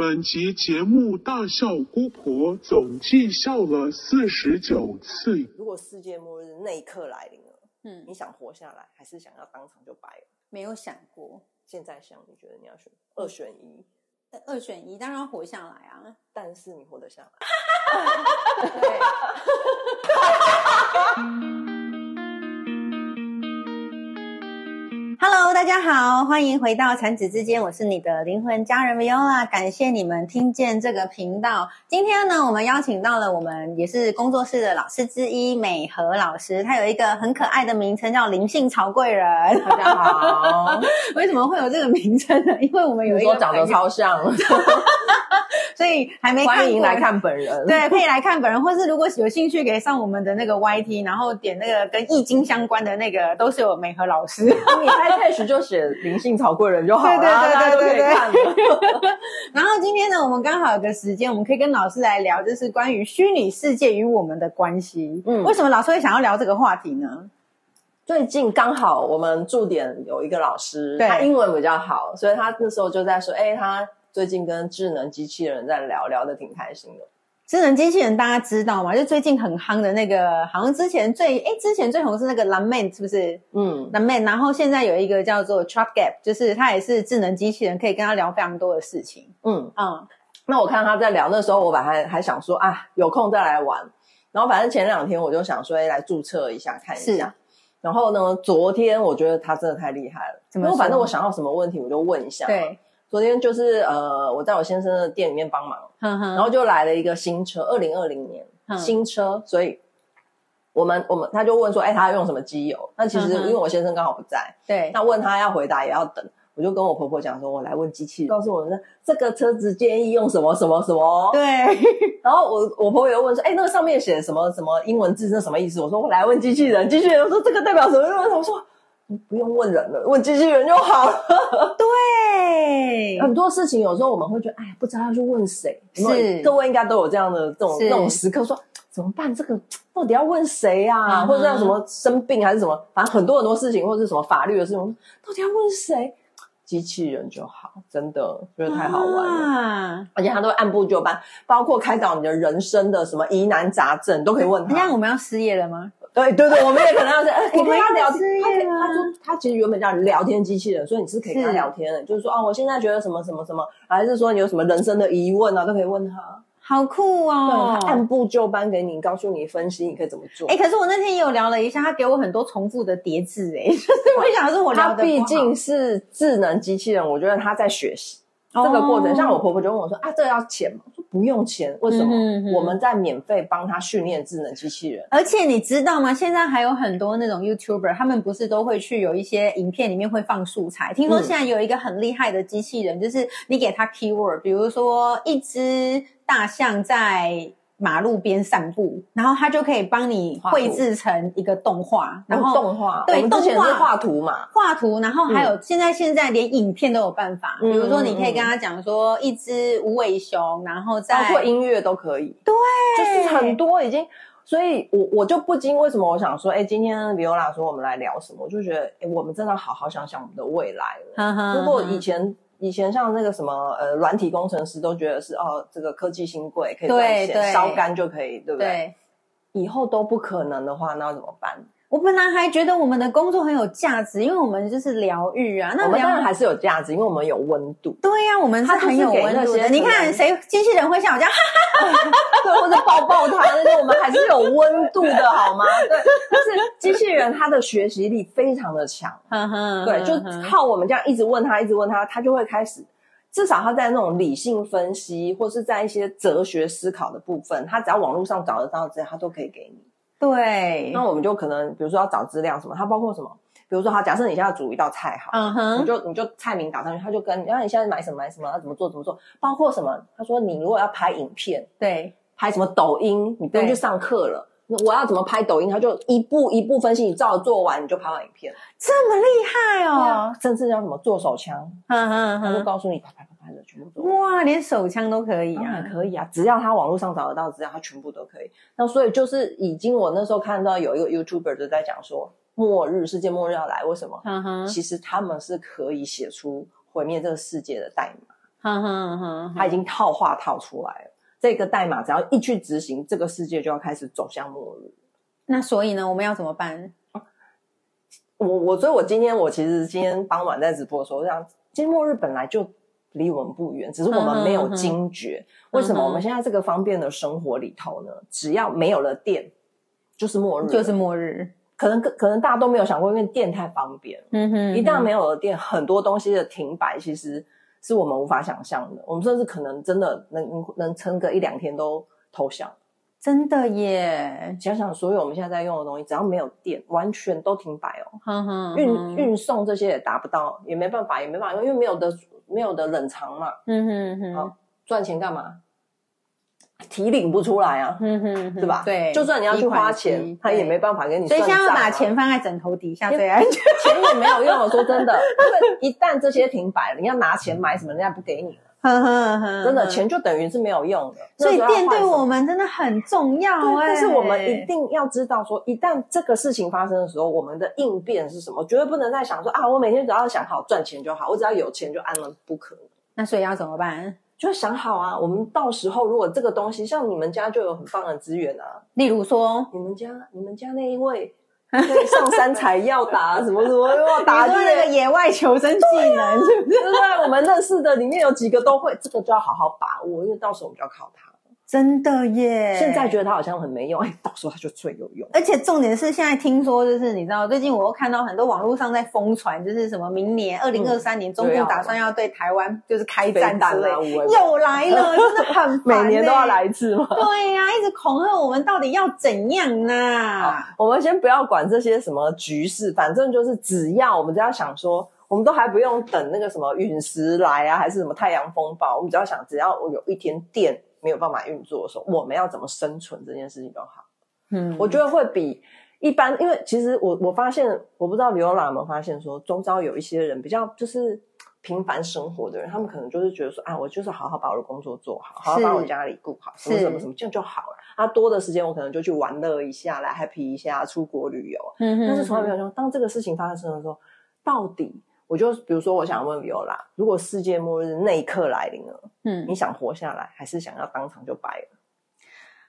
本集节目大笑姑婆总计笑了四十九次。如果世界末日那一刻来临了，嗯你，想活下来，还是想要当场就掰了？没有想过现在想，你觉得你要选二选一，呃二选一，当然要活下来啊。但是你活得下来。对，大家好，欢迎回到产子之间，我是你的灵魂家人 Viola，感谢你们听见这个频道。今天呢，我们邀请到了我们也是工作室的老师之一美和老师，她有一个很可爱的名称叫灵性曹贵人。大家好，为什么会有这个名称呢？因为我们有一个说长得超像，所以还没欢迎来看本人。对，可以来看本人，或是如果有兴趣，可以上我们的那个 YT，然后点那个跟易经相关的那个，都是有美和老师。你 iPad 就写灵性草贵人就好了，对对对对对。然后今天呢，我们刚好有个时间，我们可以跟老师来聊，就是关于虚拟世界与我们的关系。嗯为什么老师会想要聊这个话题呢？最近刚好我们驻点有一个老师，他英文比较好，所以他那时候就在说，哎，他最近跟智能机器人在聊，聊的挺开心的。智能机器人大家知道吗？就最近很夯的那个，好像之前最哎之前最红是那个蓝 man，是不是？嗯，蓝 man，然后现在有一个叫做 Truck Gap，就是它也是智能机器人，可以跟他聊非常多的事情。嗯，嗯，那我看他在聊，那时候我本来还还想说啊，有空再来玩。然后反正前两天我就想说，哎，来注册一下看一是下。然后呢，昨天我觉得他真的太厉害了，因为反正我想到什么问题我就问一下。，对，昨天就是呃，我在我先生的店里面帮忙，然后就来了一个新车，二零二零年、嗯新车，所以我们我们他就问说，哎，他要用什么机油？那其实因为我先生刚好不在，对，那问他要回答也要等，我就跟我婆婆讲说，我来问机器人，告诉我那这个车子建议用什么什么什么。对，然后我我婆婆又问说，哎，那个上面写什么什么英文字，那什么意思？我说我来问机器人，机器人说这个代表什么？我说你不用问人了，问机器人就好了。对，很多事情有时候我们会觉得，哎，不知道要去问谁。是各位应该都有这样的这种是那种时刻，说怎么办？这个到底要问谁啊？嗯或者要什么生病还是什么？反正很多很多事情，或者是什么法律的事情，到底要问谁？机器人就好，真的觉得太好玩了。了。而且他都会按部就班，包括开导你的人生的什么疑难杂症都可以问他。人家我们要失业了吗？对对对，我们也可能要是，我们要聊要失业他可以，他说他其实原本叫聊天机器人，所以你是可以跟他聊天的，就是说哦，我现在觉得什么什么什么，还是说你有什么人生的疑问啊，都可以问他。好酷对，哦！他按部就班给你，告诉你分析你可以怎么做。哎，可是我那天也有聊了一下，他给我很多重复的叠字，哎，就是我想说我聊的他毕竟是智能机器人，我觉得他在学习这个过程。哦像我婆婆就问我说：“啊，这个要钱吗？”不用钱，为什么？我们在免费帮他训练智能机器人。而且你知道吗？现在还有很多那种 YouTuber，他们不是都会去有一些影片里面会放素材。听说嗯现在有一个很厉害的机器人，就是你给他 keyword，比如说一只大象在马路边散步，然后它就可以帮你绘制成一个动画，然然后后动画，对动画是画图嘛，画图，然后还有、现在现在连影片都有办法，嗯。比如说你可以跟他讲说一只无尾熊，然后包在括音乐都可以。对，就是很多已经，所以我我就不禁为什么我想说，哎，今天 Viola 说我们来聊什么，我就觉得，哎，我们真的好好想想我们的未来了。呵呵。如果以前以前像那个什么呃软体工程师都觉得是哦这个科技新贵可以赚钱，烧干就可以，对不对？对。以后都不可能的话，那要怎么办？我本来还觉得我们的工作很有价值，因为我们就是疗愈啊。那我们当然还是有价值，因为我们有温度，对呀、我们是很有温度的。你看，谁机器人会像我这样？哈哈哈对，或者抱抱他那些，我们还是有温度的好吗？对，但是机器人他的学习力非常的强，对，就靠我们这样一直问他，一直问他，他就会开始。至少他在那种理性分析，或是在一些哲学思考的部分，他只要网络上找得到资料，他都可以给你。对那，我们就可能，比如说要找资料什么，它包括什么？比如说，好，假设你现在煮一道菜好，嗯哼你，就你就菜名打上去，他就跟，然后你现在买什么买什么，要怎么做怎么做，包括什么？他说你如果要拍影片，对，拍什么抖音，你不用去上课了。我要怎么拍抖音，他就一步一步分析，你照着做完，你就拍完影片。这么厉害哦！甚至要什么做手枪，哼哼他就，告诉你啪啪啪啪的全部做。哇，连手枪都可以当啊！然可以啊，只要他网络上找得到资料，他全部都可以。那所以就是已经，我那时候看到有一个 YouTuber 就在讲说，末日世界末日要来，为什么？哼哼，其实他们是可以写出毁灭这个世界的代码。哼哼哼，它已经套话套出来了。这个代码只要一去执行，这个世界就要开始走向末日。那所以呢，我们要怎么办？我我所以，我今天我其实今天傍晚在直播的时候，这样，今天末日本来就离我们不远，只是我们没有惊觉。为什么？我们现在这个方便的生活里头呢，只要没有了电，就是末日，就是末日。可能可能大家都没有想过，因为电太方便。嗯哼，一旦没有了电，很多东西的停摆，其实是我们无法想象的。我们甚至可能真的能能撑个一两天都投降。真的耶！想想所有我们现在在用的东西，只要没有电，完全都停摆哦。哼哼，运运送这些也达不到，也没办法，也没办法用，因为没有的没有的冷藏嘛。嗯哼哼，好赚钱干嘛？提领不出来啊，嗯哼，对吧？对，就算你要去花钱，他也没办法给你。所以现在要把钱放在枕头底下最安全，钱也没有用。说真的，因为一旦这些停摆了，你要拿钱买什么，人家不给你了。真的，钱就等于是没有用的。所以电对我们真的很重要哎。但是我们一定要知道，说一旦这个事情发生的时候，我们的应变是什么？绝对不能再想说啊，我每天只要想好赚钱就好，我只要有钱就安了，不可能。那所以要怎么办？就想好啊，我们到时候如果这个东西，像你们家就有很棒的资源啊，例如说你们家你们家那一位。上山采药打什么什么，打那个野外求生技能，对不对？我们认识的里面有几个都会，这个就要好好把握，因为到时候我们就要靠它。真的耶！现在觉得它好像很没用，哎，到时候它就最有用。而且重点是，现在听说就是你知道，最近我又看到很多网络上在疯传，就是什么明年二零二三年中共打算要对台湾就是开战之类，又来了，真的很每年都要来一次吗？对呀，一直恐吓我们，到底要怎样呢？我们先不要管这些什么局势，反正就是只要我们只要想说，我们都还不用等那个什么陨石来啊，还是什么太阳风暴，我们只要想，只要我有一天电。没有办法运作的时候，我们要怎么生存这件事情就好。嗯，我觉得会比一般，因为其实我我发现，我不知道刘欧拉有没有发现，说中招有一些人比较就是平凡生活的人，他们可能就是觉得说啊，我就是好好把我的工作做好，好好把我家里顾好，什么什么什么，这样就好了。啊多的时间，我可能就去玩乐一下，来 happy 一下，出国旅游。嗯但是从来没有说，当这个事情发生的时候，到底。我就比如说，我想问 Viola，如果世界末日那一刻来临了，嗯，你想活下来，还是想要当场就白了？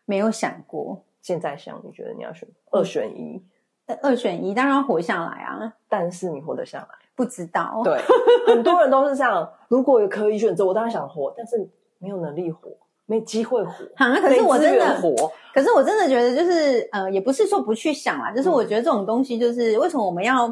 没有想过。现在想，你觉得你要选二选一？二选一，当然要活下来啊！但是你活得下来？不知道。对，很多人都是这样。如果有可以选择，我当然想活，但是没有能力活，没机会活。啊，可是我真的活。可是我真的觉得，就是呃，也不是说不去想啦，就是我觉得这种东西，就是为什么我们要？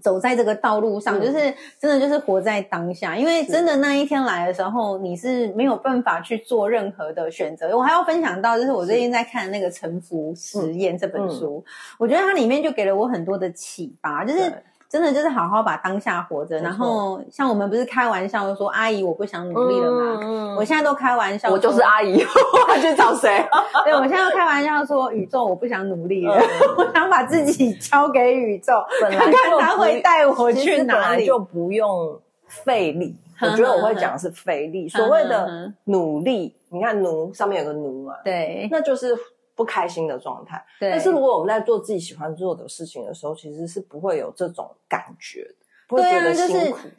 走在这个道路上，就是真的就是活在当下，因为真的那一天来的时候，你是没有办法去做任何的选择。我还要分享到，就是我最近在看那个《沉浮实验》这本书，我觉得它里面就给了我很多的启发，就是。真的就是好好把当下活着，然后像我们不是开玩笑说阿姨我不想努力了吗？我现在都开玩笑，我就是阿姨，我 去找谁？对，我现在开玩笑说宇宙我不想努力了，我想把自己交给宇宙，看看他会带我去哪里，就不用费力。我觉得我会讲的是费力，所谓的努力，你看奴上面有个奴嘛，对，那就是。不开心的状态，但是如果我们在做自己喜欢做的事情的时候，其实是不会有这种感觉的。对啊，就是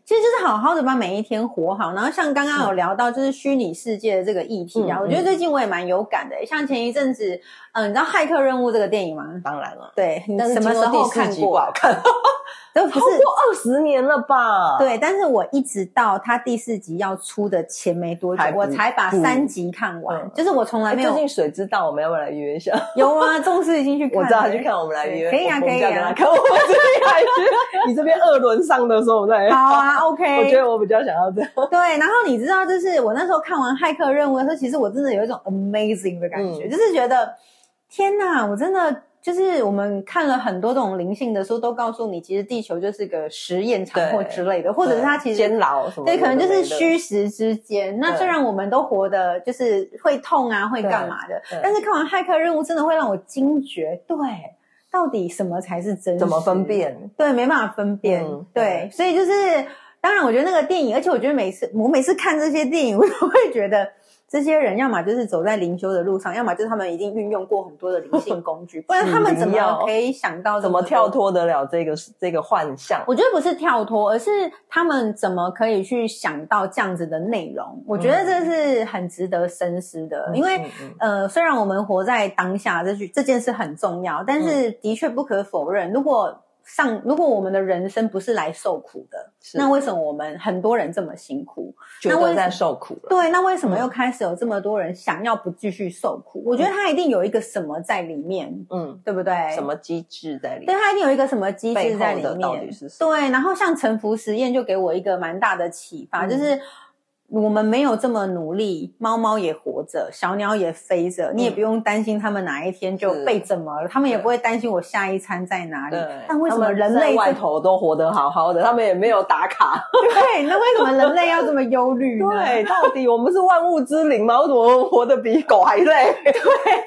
其实就是好好的把每一天活好。然后像刚刚有聊到就是虚拟世界的这个议题啊，我觉得最近我也蛮有感的。像前一阵子，嗯，你知道《骇客任务》这个电影吗？当然了，对，什么时候看过？不好看。都超过二十年了吧？对，但是我一直到他第四集要出的前没多久，我才把三集看完。就是我从来没有。最近水知道，我们要不要来约一下？有啊，重视已经去看。我知道他去看，我们来约。可以啊，可以啊。可我们这边还是你这边二轮上的时候我再。好啊，OK。我觉得我比较想要这样。对，然后你知道，就是我那时候看完《骇客任务》的时候，其实我真的有一种 amazing 的感觉，就是觉得天哪，我真的。就是我们看了很多这种灵性的书，都告诉你，其实地球就是个实验场或之类的，或者是它其实监牢什么，对，可能就是虚实之间。那虽然我们都活的，就是会痛啊，会干嘛的，但是看完骇客任务，真的会让我惊觉，对，到底什么才是真？怎么分辨？对，没办法分辨。对，所以就是。当然，我觉得那个电影，而且我觉得每次我每次看这些电影，我都会觉得这些人要么就是走在灵修的路上，要么就是他们已经运用过很多的灵性工具，不然他们怎么可以想到怎么跳？脱得了这个这个幻象？我觉得不是跳脱，而是他们怎么可以去想到这样子的内容？我觉得这是很值得深思的，因为呃，虽然我们活在当下，这句这件事很重要，但是的确不可否认，如果上，如果我们的人生不是来受苦的，那为什么我们很多人这么辛苦？觉得在受苦了。对，那为什么又开始有这么多人想要不继续受苦？我觉得他一定有一个什么在里面，嗯，对不对？什么机制在里面？对他一定有一个什么机制在里面？到底是对。然后像沉浮实验就给我一个蛮大的启发，就是。我们没有这么努力，猫猫也活着，小鸟也飞着，你也不用担心它们哪一天就被怎么了，他们也不会担心我下一餐在哪里。但为什么人类外头都活得好好的，他们也没有打卡？对，那为什么人类要这么忧虑？对，到底我们是万物之灵吗？为什么活得比狗还累？对，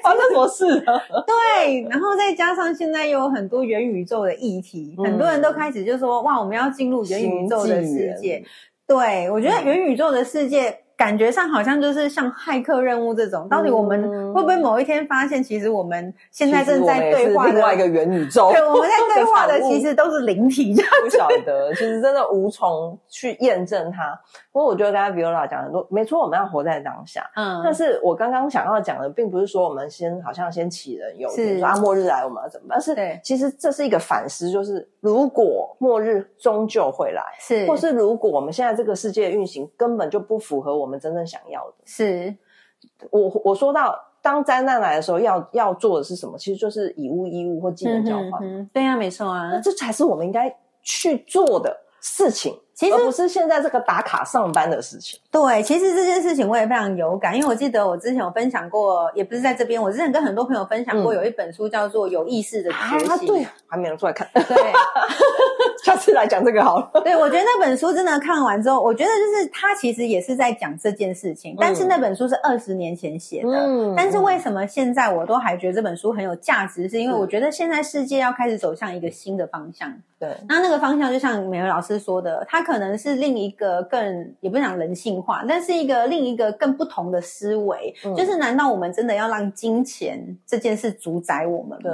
发生什么事了？对，然后再加上现在又有很多元宇宙的议题，很多人都开始就说：哇，我们要进入元宇宙的世界。对，我觉得元宇宙的世界。感觉上好像就是像骇客任务这种，到底我们会不会某一天发现，其实我们现在正在对话另外一个元宇宙？对，我们在对话的 其实都是灵体，不晓得，其实真的无从去验证它。不过我觉得刚才 Viola 讲的多，没错，我们要活在当下。嗯，但是我刚刚想要讲的，并不是说我们先好像先杞人忧天，说啊末日来我们要怎么办？是，其实这是一个反思，就是如果末日终究会来，是，或是如果我们现在这个世界运行根本就不符合我们。我们真正想要的是，我我说到当灾难来的时候，要要做的是什么？其实就是以物易物或技能交换。对呀，没错啊，那这才是我们应该去做的事情。其实不是现在这个打卡上班的事情。对，其实这件事情我也非常有感，因为我记得我之前有分享过，也不是在这边，我之前跟很多朋友分享过，有一本书叫做《有意识的觉醒》。对，还没有出来看。对，下次来讲这个好了。对，我觉得那本书真的看完之后，我觉得就是他其实也是在讲这件事情，但是那本书是二十年前写的。嗯。但是为什么现在我都还觉得这本书很有价值？是因为我觉得现在世界要开始走向一个新的方向。对。那那个方向就像美文老师说的，他可能是另一个更也不讲人性化，但是一个另一个更不同的思维，就是难道我们真的要让金钱这件事主宰我们吗？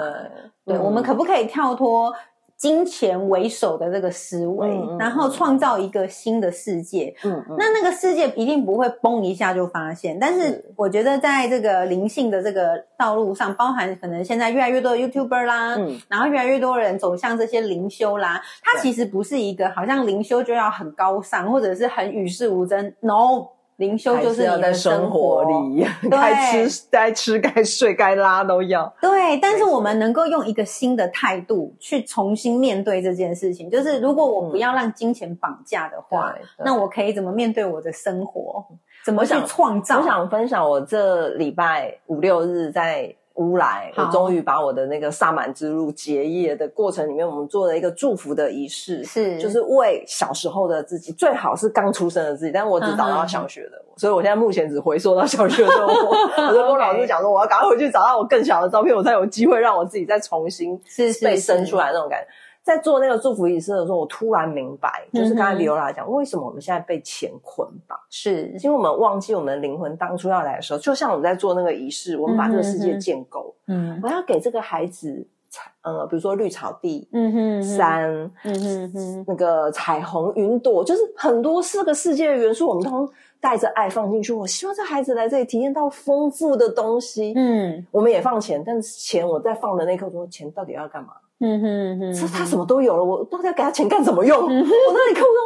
对，对，我们可不可以跳脱？金钱为首的这个思维，然后创造一个新的世界。嗯，那那个世界一定不会嘣一下就发现。但是我觉得在这个灵性的这个道路上，包含可能现在越来越多的 YouTuber 啦，嗯，然后越来越多人走向这些灵修啦，它其实不是一个好像灵修就要很高尚或者是很与世无争。No。灵修就是要在生活里，该吃该吃该睡该拉都要。对，但是我们能够用一个新的态度去重新面对这件事情。就是如果我不要让金钱绑架的话，那我可以怎么面对我的生活？怎么去创造？我想分享我这礼拜五六日在。乌来，我终于把我的那个萨满之路结业的过程里面，我们做了一个祝福的仪式，是。就是为小时候的自己，最好是刚出生的自己，但是我只找到小学的，所以我现在目前只回溯到小学的我，我就跟老师讲说，我要赶快回去找到我更小的照片，我才有机会让我自己再重新被生出来那种感觉。在做那个祝福仪式的时候，我突然明白，就是刚才李欧拉讲，为什么我们现在被钱捆绑？是因为我们忘记我们的灵魂当初要来的时候，就像我们在做那个仪式，我们把这个世界建构。嗯，我要给这个孩子彩，呃，比如说绿草地，嗯哼，山，嗯哼哼，那个彩虹云朵，就是很多四个世界的元素，我们都带着爱放进去。我希望这孩子来这里体验到丰富的东西。嗯，我们也放钱，但是钱我在放的那刻说，钱到底要干嘛？嗯哼哼，是他什么都有了，我到底要给他钱干什么用？我那里看不到，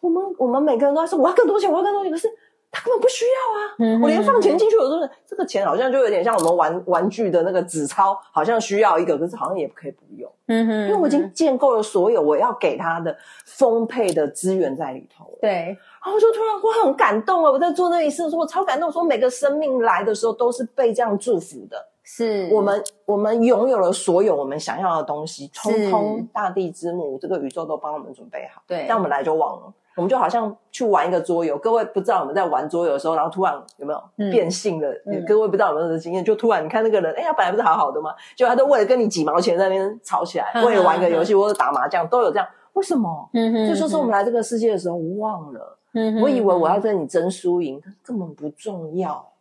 我们我们每个人都在说我要更多钱，我要更多钱，可是他根本不需要啊！我连放钱进去，我都是这个钱好像就有点像我们玩玩具的那个纸钞，好像需要一个，可是好像也可以不用。嗯哼，因为我已经建构了所有我要给他的丰沛的资源在里头。对，然后就突然我很感动啊！我在做那一次的时候，我超感动，说每个生命来的时候都是被这样祝福的。是我们，我们拥有了所有我们想要的东西，通通大地之母，这个宇宙都帮我们准备好。对，但我们来就忘了，我们就好像去玩一个桌游。各位不知道我们在玩桌游的时候，然后突然有没有变性了？各位不知道有没有这经验？就突然你看那个人，哎呀，本来不是好好的吗？就他都为了跟你几毛钱在那边吵起来，为了玩个游戏或者打麻将，都有这样。为什么？嗯哼这就是我们来这个世界的时候忘了，嗯哼我以为我要跟你争输赢，但根本不重要。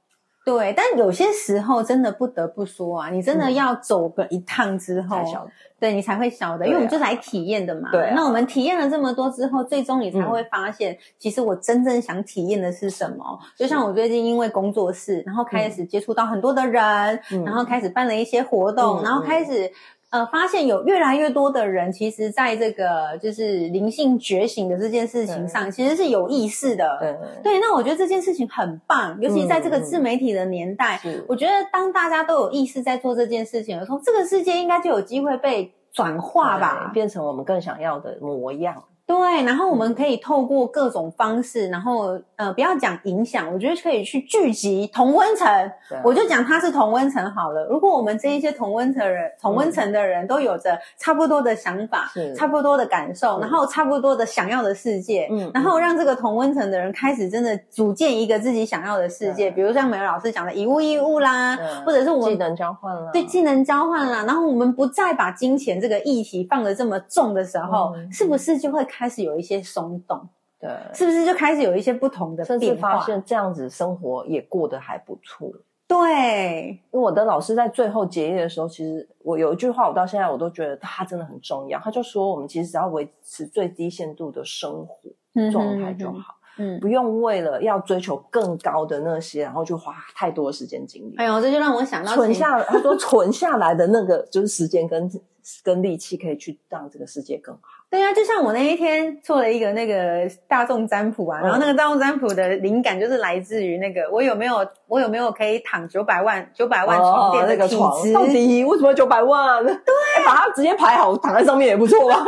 对，但有些时候真的不得不说啊，你真的嗯。要走个一趟之后，对你才会晓得，因为我们就是来体验的嘛。对啊。那我们体验了这么多之后，最终你才会发现，其实我真正想体验的是什么。就像我最近因为工作室，然后开始接触到很多的人，嗯。然后开始办了一些活动，嗯然后开始。呃，发现有越来越多的人，其实在这个就是灵性觉醒的这件事情上，其实是有意识的。对对，那我觉得这件事情很棒，尤其在这个嗯自媒体的年代，是我觉得当大家都有意识在做这件事情的时候，这个世界应该就有机会被转化吧。变成我们更想要的模样。对，然后我嗯。们可以透过各种方式，然后呃，不要讲影响，我觉得可以去聚集同温层。啊。我就讲它是同温层好了。如果我们这一些同温层人、同温层的人都有着差不多的想法、是。差不多的感受，然后差不多的想要的世界，嗯然后让这个同温层的人开始真的组建一个自己想要的世界，比如像美柔老师讲的以物易物啦，或者是我们技能交换了，对技能交换啦，然后我们不再把金钱这个议题放得这么重的时候，嗯。是不是就会开始有一些松动？对，是不是就开始有一些不同的甚至变化？发现这样子生活也过得还不错。对，因为我的老师在最后结业的时候，其实我有一句话，我到现在我都觉得他真的很重要。他就说，我们其实只要维持最低限度的生活状态就好，嗯。不用为了要追求更高的那些，然后就花太多的时间精力。哎呦，这就让我想到存下，他说存下来的那个就是时间跟跟力气，可以去让这个世界更好。对啊，就像我那一天做了一个那个大众占卜啊，嗯然后那个大众占卜的灵感就是来自于那个我有没有我有没有可以躺九百万九百万床垫哦那的体个床质？到底为什么九百万？对、把它直接排好，躺在上面也不错吧？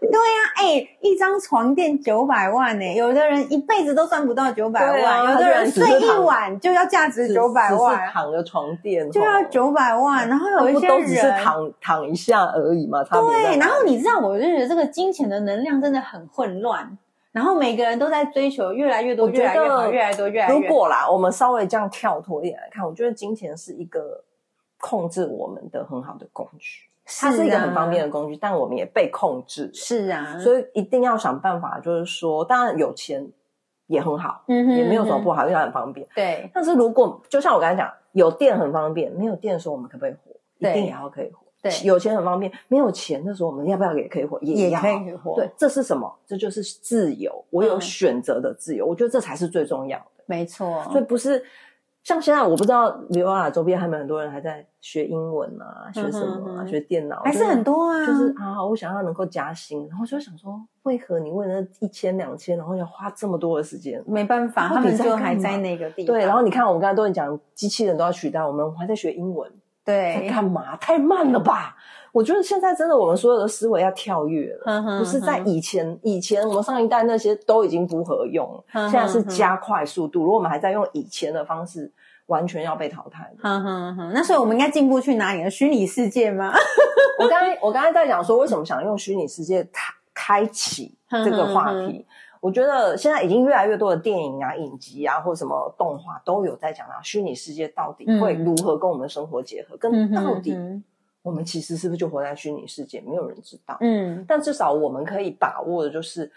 对呀、哎、一张床垫九百万呢、有的人一辈子都赚不到九百万，有的人睡一晚就要价值九百万，躺个床垫就要哦九百万，然后有一些人都只是人躺躺一下而已嘛？差别在对，然后你知道，我就觉得这个金钱的能量真的很混乱，然后每个人都在追求越来越多、我觉得越来越好、越来越多、越来越。如果啦，我们稍微这样跳脱一点来看，我觉得金钱是一个控制我们的很好的工具，它是一个很方便的，工具，但我们也被控制，是啊，所以一定要想办法，就是说，当然有钱也很好，嗯哼也没有什么不好。因为它很方便。对但是如果就像我刚才讲，有电很方便，没有电的时候我们可不可以活？一定也要可以活。对有钱很方便，没有钱的时候我们要不要也可以活？也要也可以活，对，，这是什么？这就是自由，我有嗯选择的自由。我觉得这才是最重要的。没错。所以不是像现在，我不知道刘亚周边还有很多人还在学英文啊，学什么啊，嗯哼学电脑，还是很多啊，就是啊，我想要能够加薪，然后就想说，为何你为了一千两千，然后要花这么多的时间？没办法，他们就还在那个地方。对，然后你看，我们刚才都在讲机器人都要取代我们，我们还在学英文，在对，干嘛？太慢了吧？我觉得现在真的，我们所有的思维要跳跃了。不是在以前，以前我们上一代那些都已经不合用现在是加快速度。如果我们还在用以前的方式，完全要被淘汰的。哼哼哼，那所以我们应该进步去哪里呢？虚拟世界吗？我刚才我刚才在讲说，为什么想用虚拟世界开开启这个话题？我觉得现在已经越来越多的电影啊、影集啊，或什么动画都有在讲到虚拟世界到底会嗯如何跟我们生活结合，嗯跟到底我们其实是不是就活在虚拟世界，没有人知道。嗯但至少我们可以把握的就是，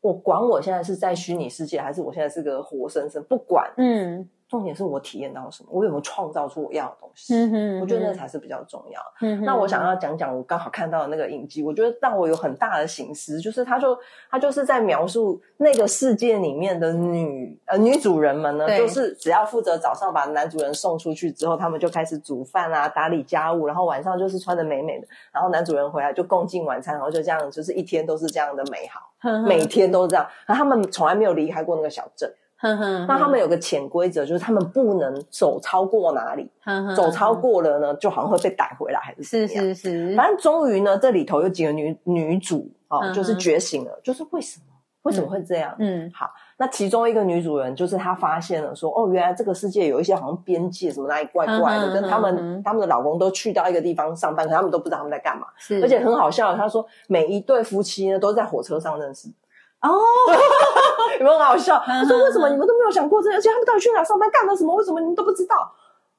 我管我现在是在虚拟世界，还是我现在是个活生生，不管，嗯重点是我体验到什么，我有没有创造出我要的东西。嗯哼，我觉得那才是比较重要。嗯哼那我想要讲讲我刚好看到的那个影集，我觉得让我有很大的醒思，就是他就他就是在描述那个世界里面的女呃女主人们呢，就是只要负责早上把男主人送出去之后，他们就开始煮饭啊、打理家务，然后晚上就是穿的美美的，然后男主人回来就共进晚餐，然后就这样，就是一天都是这样的美好，每天都是这样。然后他们从来没有离开过那个小镇，哼哼，那他们有个潜规则，就是他们不能走超过哪里，哼哼走超过了呢，就好像会被逮回来，还是是是是，反正终于呢，这里头有几个女女主啊、嗯哼。就是觉醒了，就是为什么？为什么会这样？嗯好，那其中一个女主人就是她发现了说，哦，原来这个世界有一些好像边界什么哪里怪怪的，嗯跟他们、嗯他们的老公都去到一个地方上班，可他们都不知道他们在干嘛，是，而且很好笑。她说每一对夫妻呢都在火车上认识，哦，有没有很好笑？嗯她说为什么你们都没有想过这个？而且他们到底去哪上班干了什么？为什么你们都不知道？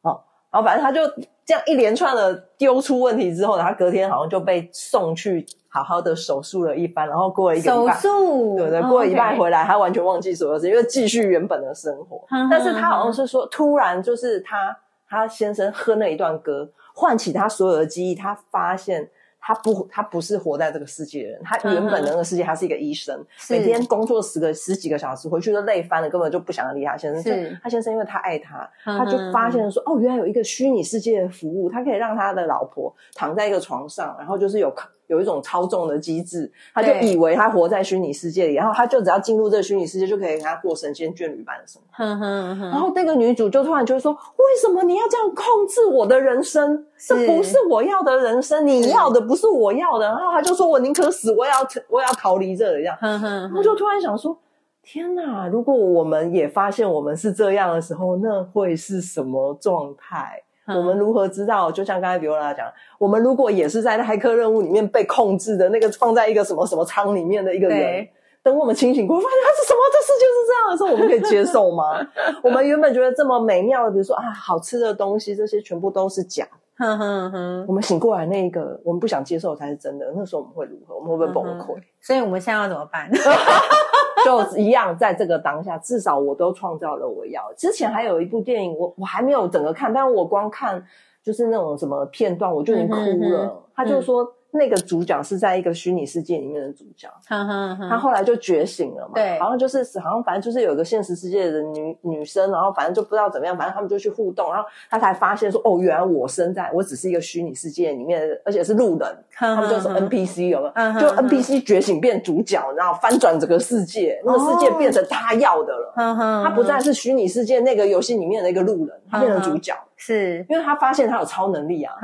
哦，然后反正他就这样一连串的丢出问题之后呢，他隔天好像就被送去好好的手术了一番，然后过了一手，术，对对，哦过了一半回来，他完全忘记所有事，因为继续原本的生活。但是他好像是说，突然就是他他先生哼了一段歌，唤起他所有的记忆，他发现。他不，他不是活在这个世界的人。他原本的那个世界，他是一个医生，嗯每天工作十个十几个小时，回去都累翻了，根本就不想理他先生。他先生，因为他爱他，嗯他就发现说，哦，原来有一个虚拟世界的服务，他可以让他的老婆躺在一个床上，然后就是有有一种操纵的机制，他就以为他活在虚拟世界里，然后他就只要进入这个虚拟世界，就可以跟他过神仙眷侣般的生活。哼哼哼，然后那个女主就突然就会说：“为什么你要这样控制我的人生？这不是我要的人生，你要的不是我要的。”然后他就说：“我宁可死，我也要我也要逃离这里。”这样，哼哼哼，然后就突然想说：“天哪！如果我们也发现我们是这样的时候，那会是什么状态？”嗯我们如何知道？就像刚才比欧拉讲，我们如果也是在骇客任务里面被控制的那个放在一个什么什么仓里面的一个人，等我们清醒过来，发现他是什么？这世界是这样的时候，我们可以接受吗？我们原本觉得这么美妙的，比如说啊，好吃的东西，这些全部都是假。哼哼哼，我们醒过来那一个，我们不想接受才是真的。那时候我们会如何？我们会不会崩溃？所以我们现在要怎么办？就一样，在这个当下，至少我都创造了我要。之前还有一部电影，我我还没有整个看，但我光看就是那种什么片段，我就已经哭了。哼他就说那个主角是在一个虚拟世界里面的主角，他后来就觉醒了嘛，对好像就是好像反正就是有一个现实世界的女女生，然后反正就不知道怎么样，反正他们就去互动，然后他才发现说，哦，原来我生在我只是一个虚拟世界里面，而且是路人，他他们就是 NPC 有没有？就 NPC 觉醒变主角，然后翻转整个世界，那个世界变成他要的了，他不再是虚拟世界那个游戏里面的一个路人，他变成主角，是，因为他发现他有超能力啊，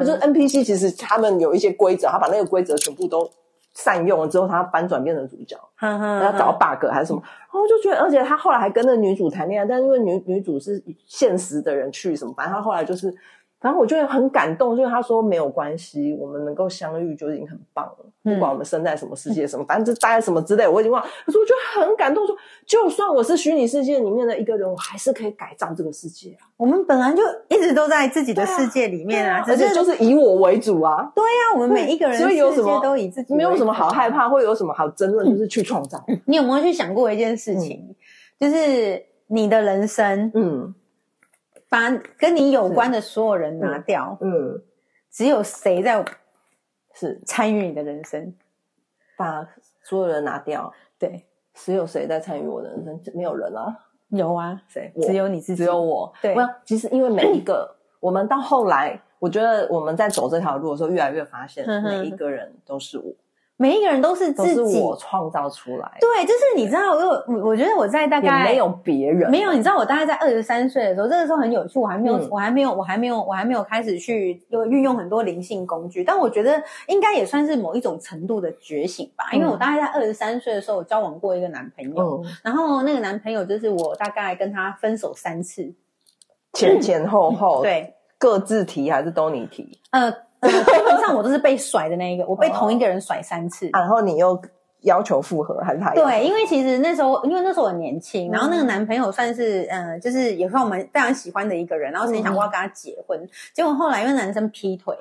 就是 NPC 其实他们有一些规则，他把那个规则全部都善用了之后，他翻转变成主角，哼哼，要找 bug 还是什么，然后我就觉得，而且他后来还跟那女主谈恋爱，但因为女女主是现实的人去什么，反正他后来就是，反正我觉得很感动，就是他说没有关系，我们能够相遇就已经很棒了，嗯不管我们生在什么世界什么，反正就大概什么之类，我已经忘了，可是我觉得很感动，说就算我是虚拟世界里面的一个人，我还是可以改造这个世界啊，我们本来就一直都在自己的世界里面啊，而且就是以我为主啊，对呀，我们每一个人所以有什么都以自己，没有什么好害怕，或有什么好争论，就是去创造，你有没有去想过一件事情，就是你的人生嗯把跟你有关的所有人拿掉，嗯，只有谁在是参与你的人生？把所有人拿掉。对，只有谁在参与我的人生？没有人啊，有啊，谁？只有你自己，只有我。对。其实因为每一个，我们到后来，我觉得我们在走这条路的时候，越来越发现，每一个人都是我，每一个人都是自己。我创造出来的，对，就是你知道，我有，我觉得我在大概没有别人，没有，你知道我大概在二十三岁的时候，这个时候很有趣，我还没有，嗯我还没有，我还没有，我还没有开始去有运用很多灵性工具，但我觉得应该也算是某一种程度的觉醒吧，因为嗯我大概在二十三岁的时候，我交往过一个男朋友，嗯，然后那个男朋友就是我大概跟他分手三次，前前后后，，对，各自提还是都你提，呃呃，基本上我都是被甩的那一个，我被同一个人甩三次。然后你又要求复合，还是他？对，因为其实那时候，因为那时候我很年轻，然后嗯那个男朋友算是，呃，就是也算我们非常喜欢的一个人，然后曾经想过要跟他结婚，结果后来因为男生劈腿，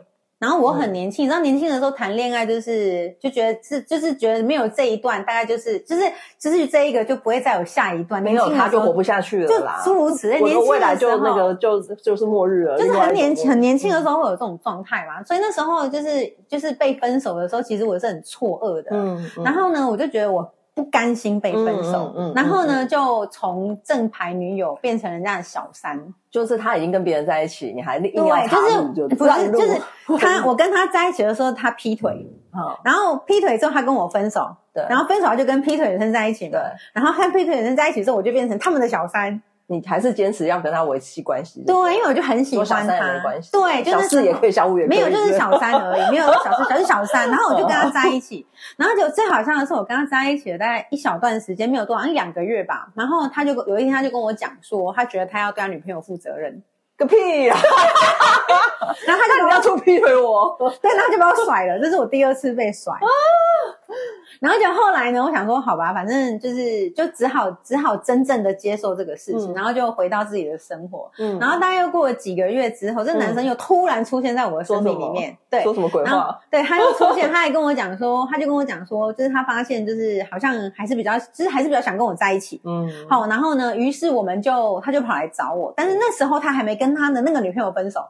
然后我很年轻，你知道年轻的时候谈恋爱就是就觉得是就是觉得没有这一段，大概就是就是就是这一个就不会再有下一段，没有他就活不下去了就啦。诸如此类，年轻的时候那个就就是末日了，就是很年轻、很年轻的嗯时候会有这种状态嘛，所以那时候就是就是被分手的时候，其实我是很错愕的。嗯，嗯然后呢，我就觉得我不甘心被分手，嗯嗯嗯然后呢，就从正牌女友变成人家的小三。就是他已经跟别人在一起，你还硬要对，就是不是就是他，我跟他在一起的时候，他劈腿，好然后劈腿之后他跟我分手，对，然后分手他就跟劈腿女生在一起对，然后和劈腿女生在一起之后，我就变成他们的小三。你还是坚持要跟他维系关系。对，因为我就很喜欢他没关系，，对，就小是四也可以，小五也可以，没有，就是小三而已，没有小四，小是小三。然后我就跟他在一起，然后就最好笑的是，我跟他在一起了大概一小段时间，没有多少，一两个月吧。然后他就有一天他就跟我讲说，他觉得他要对他女朋友负责任，个屁呀！然后他就那你要出劈腿我，对，然后就把我甩了，这是我第二次被甩。然 然后就后来呢，我想说，好吧，反正就是就只好只好真正的接受这个事情，嗯然后就回到自己的生活。嗯然后大概又过了几个月之后，这男生又突然出现在我的生命里面，对，说什么鬼话？对他又出现，他还跟我讲说，他就跟我讲说，就是他发现就是好像还是比较，就是还是比较想跟我在一起。嗯，好，然后呢，于是我们就他就跑来找我，但是那时候他还没跟他的那个女朋友分手，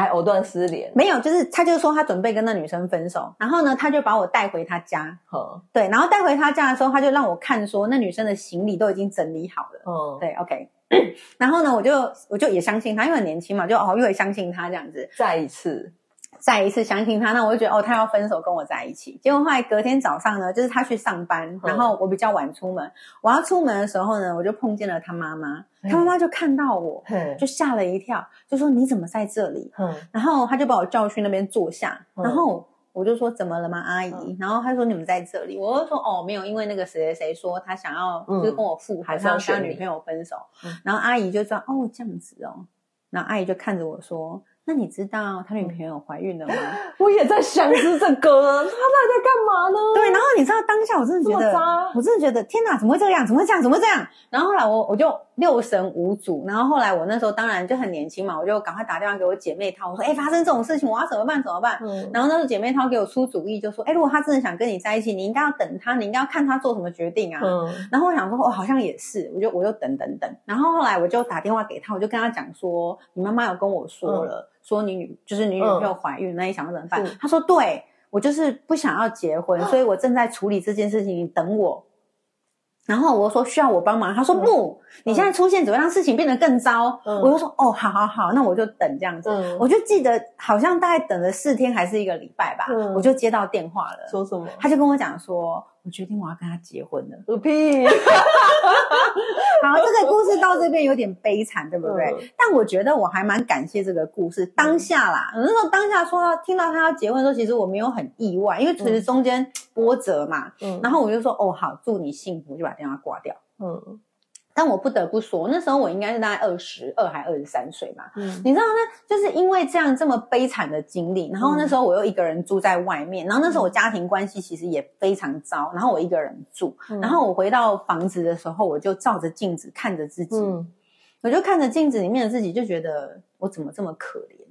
还藕断丝连，没有，就是他就说他准备跟那女生分手，然后呢，他就把我带回他家，哼，对，然后带回他家的时候，他就让我看说那女生的行李都已经整理好了，嗯，对，OK，然后呢，我就我就也相信他，因为很年轻嘛，就哦，又会相信他这样子，再一次，再一次相信他，那我就觉得哦，他要分手跟我在一起。结果后来隔天早上呢，就是他去上班，然后我比较晚出门。我要出门的时候呢，我就碰见了他妈妈，他妈妈就看到我，嘿，就吓了一跳，就说你怎么在这里？哼，然后他就把我叫去那边坐下，嗯。然后我就说怎么了吗，阿姨？然后他说你们在这里，我就说哦没有，因为那个谁谁谁说他想要嗯。就是跟我复合，还是他要跟他女朋友分手。嗯，然后阿姨就说哦这样子哦，然后阿姨就看着我说。那你知道他女朋友怀孕了吗？我也在想是这个，他到底在干嘛呢？对，然后你知道当下我真的觉得我真的觉得天哪，怎么会这样？怎么会这样？怎么会这样？然后后来我我就六神无主，然后后来我那时候当然就很年轻嘛，我就赶快打电话给我姐妹淘，我说哎，发生这种事情我要怎么办？怎么办？嗯，然后那时候姐妹淘给我出主意，就说哎，如果他真的想跟你在一起，你应该要等他，你应该要看他做什么决定啊。嗯，然后我想说，哦，好像也是，我就我就等等等。然后后来我就打电话给他，我就跟他讲说，你妈妈有跟我说了，说你女就是你女朋友怀孕，那你想要怎么办是？他说，对我就是不想要结婚，所以我正在处理这件事情，你等我。然后我说需要我帮忙，他说嗯不，你现在出现只会让事情变得更糟。嗯我就说哦，好好好，那我就等这样子。嗯我就记得好像大概等了四天还是一个礼拜吧，嗯我就接到电话了，说什么？他就跟我讲说，我决定我要跟他结婚了。个屁！好，这个故事到这边有点悲惨，对不对？嗯但我觉得我还蛮感谢这个故事当下啦。我那时候当下说到听到他要结婚的时候，其实我没有很意外，因为其实中间波折嘛。嗯然后我就说哦好，祝你幸福，就把电话挂掉。嗯但我不得不说，那时候我应该是大概二十二还二十三岁吧。嗯。你知道呢，就是因为这样这么悲惨的经历，然后那时候我又一个人住在外面，然后那时候我家庭关系其实也非常糟，然后我一个人住，嗯。然后我回到房子的时候，我就照着镜子看着自己，嗯。我就看着镜子里面的自己，就觉得我怎么这么可怜，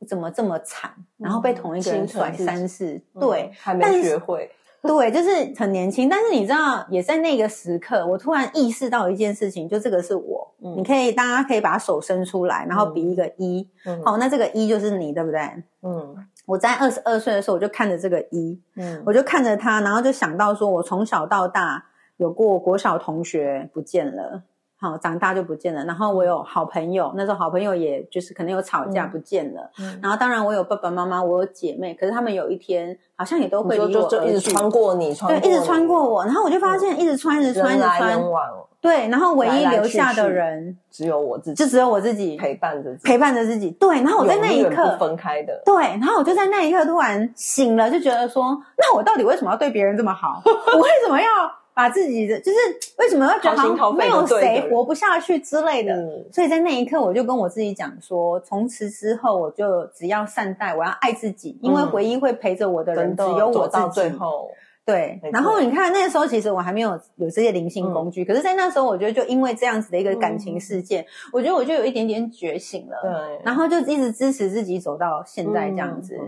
我怎么这么惨，然后被同一个人甩三次，对，嗯还没学会，对，就是很年轻，但是你知道，也在那个时刻，我突然意识到一件事情，就这个是我，嗯。你可以，大家可以把手伸出来，然后比一个一，嗯。好，那这个一就是你，对不对？嗯。我在二十二岁的时候，我就看着这个一，嗯。我就看着他，然后就想到说，我从小到大有过国小同学不见了。好，长大就不见了。然后我有好朋友，那时候好朋友也就是可能有吵架嗯不见了。嗯然后当然我有爸爸妈妈，我有姐妹，可是他们有一天好像也都会就就一直穿过你，穿对，一直穿过我，然后我就发现一直穿，一直穿，一直穿，对，然后唯一留下的人只有我自己就只有我自己陪伴着自己，陪伴着自己，对，然后我在那一刻，分开的，对，然后我就在那一刻突然醒了，就觉得说，那我到底为什么要对别人这么好？我为什么要把自己的，就是为什么要觉得没有谁活不下去之类的？嗯所以在那一刻，我就跟我自己讲说，从此之后，我就只要善待，我要爱自己，因为嗯唯一会陪着我的人只有我到最己。后，对然后你看那时候，其实我还没有有这些灵性工具，可是，在那时候，我觉得就因为这样子的一个感情事件，我觉得我就有一点点觉醒了，对，然后就一直支持自己走到现在这样子。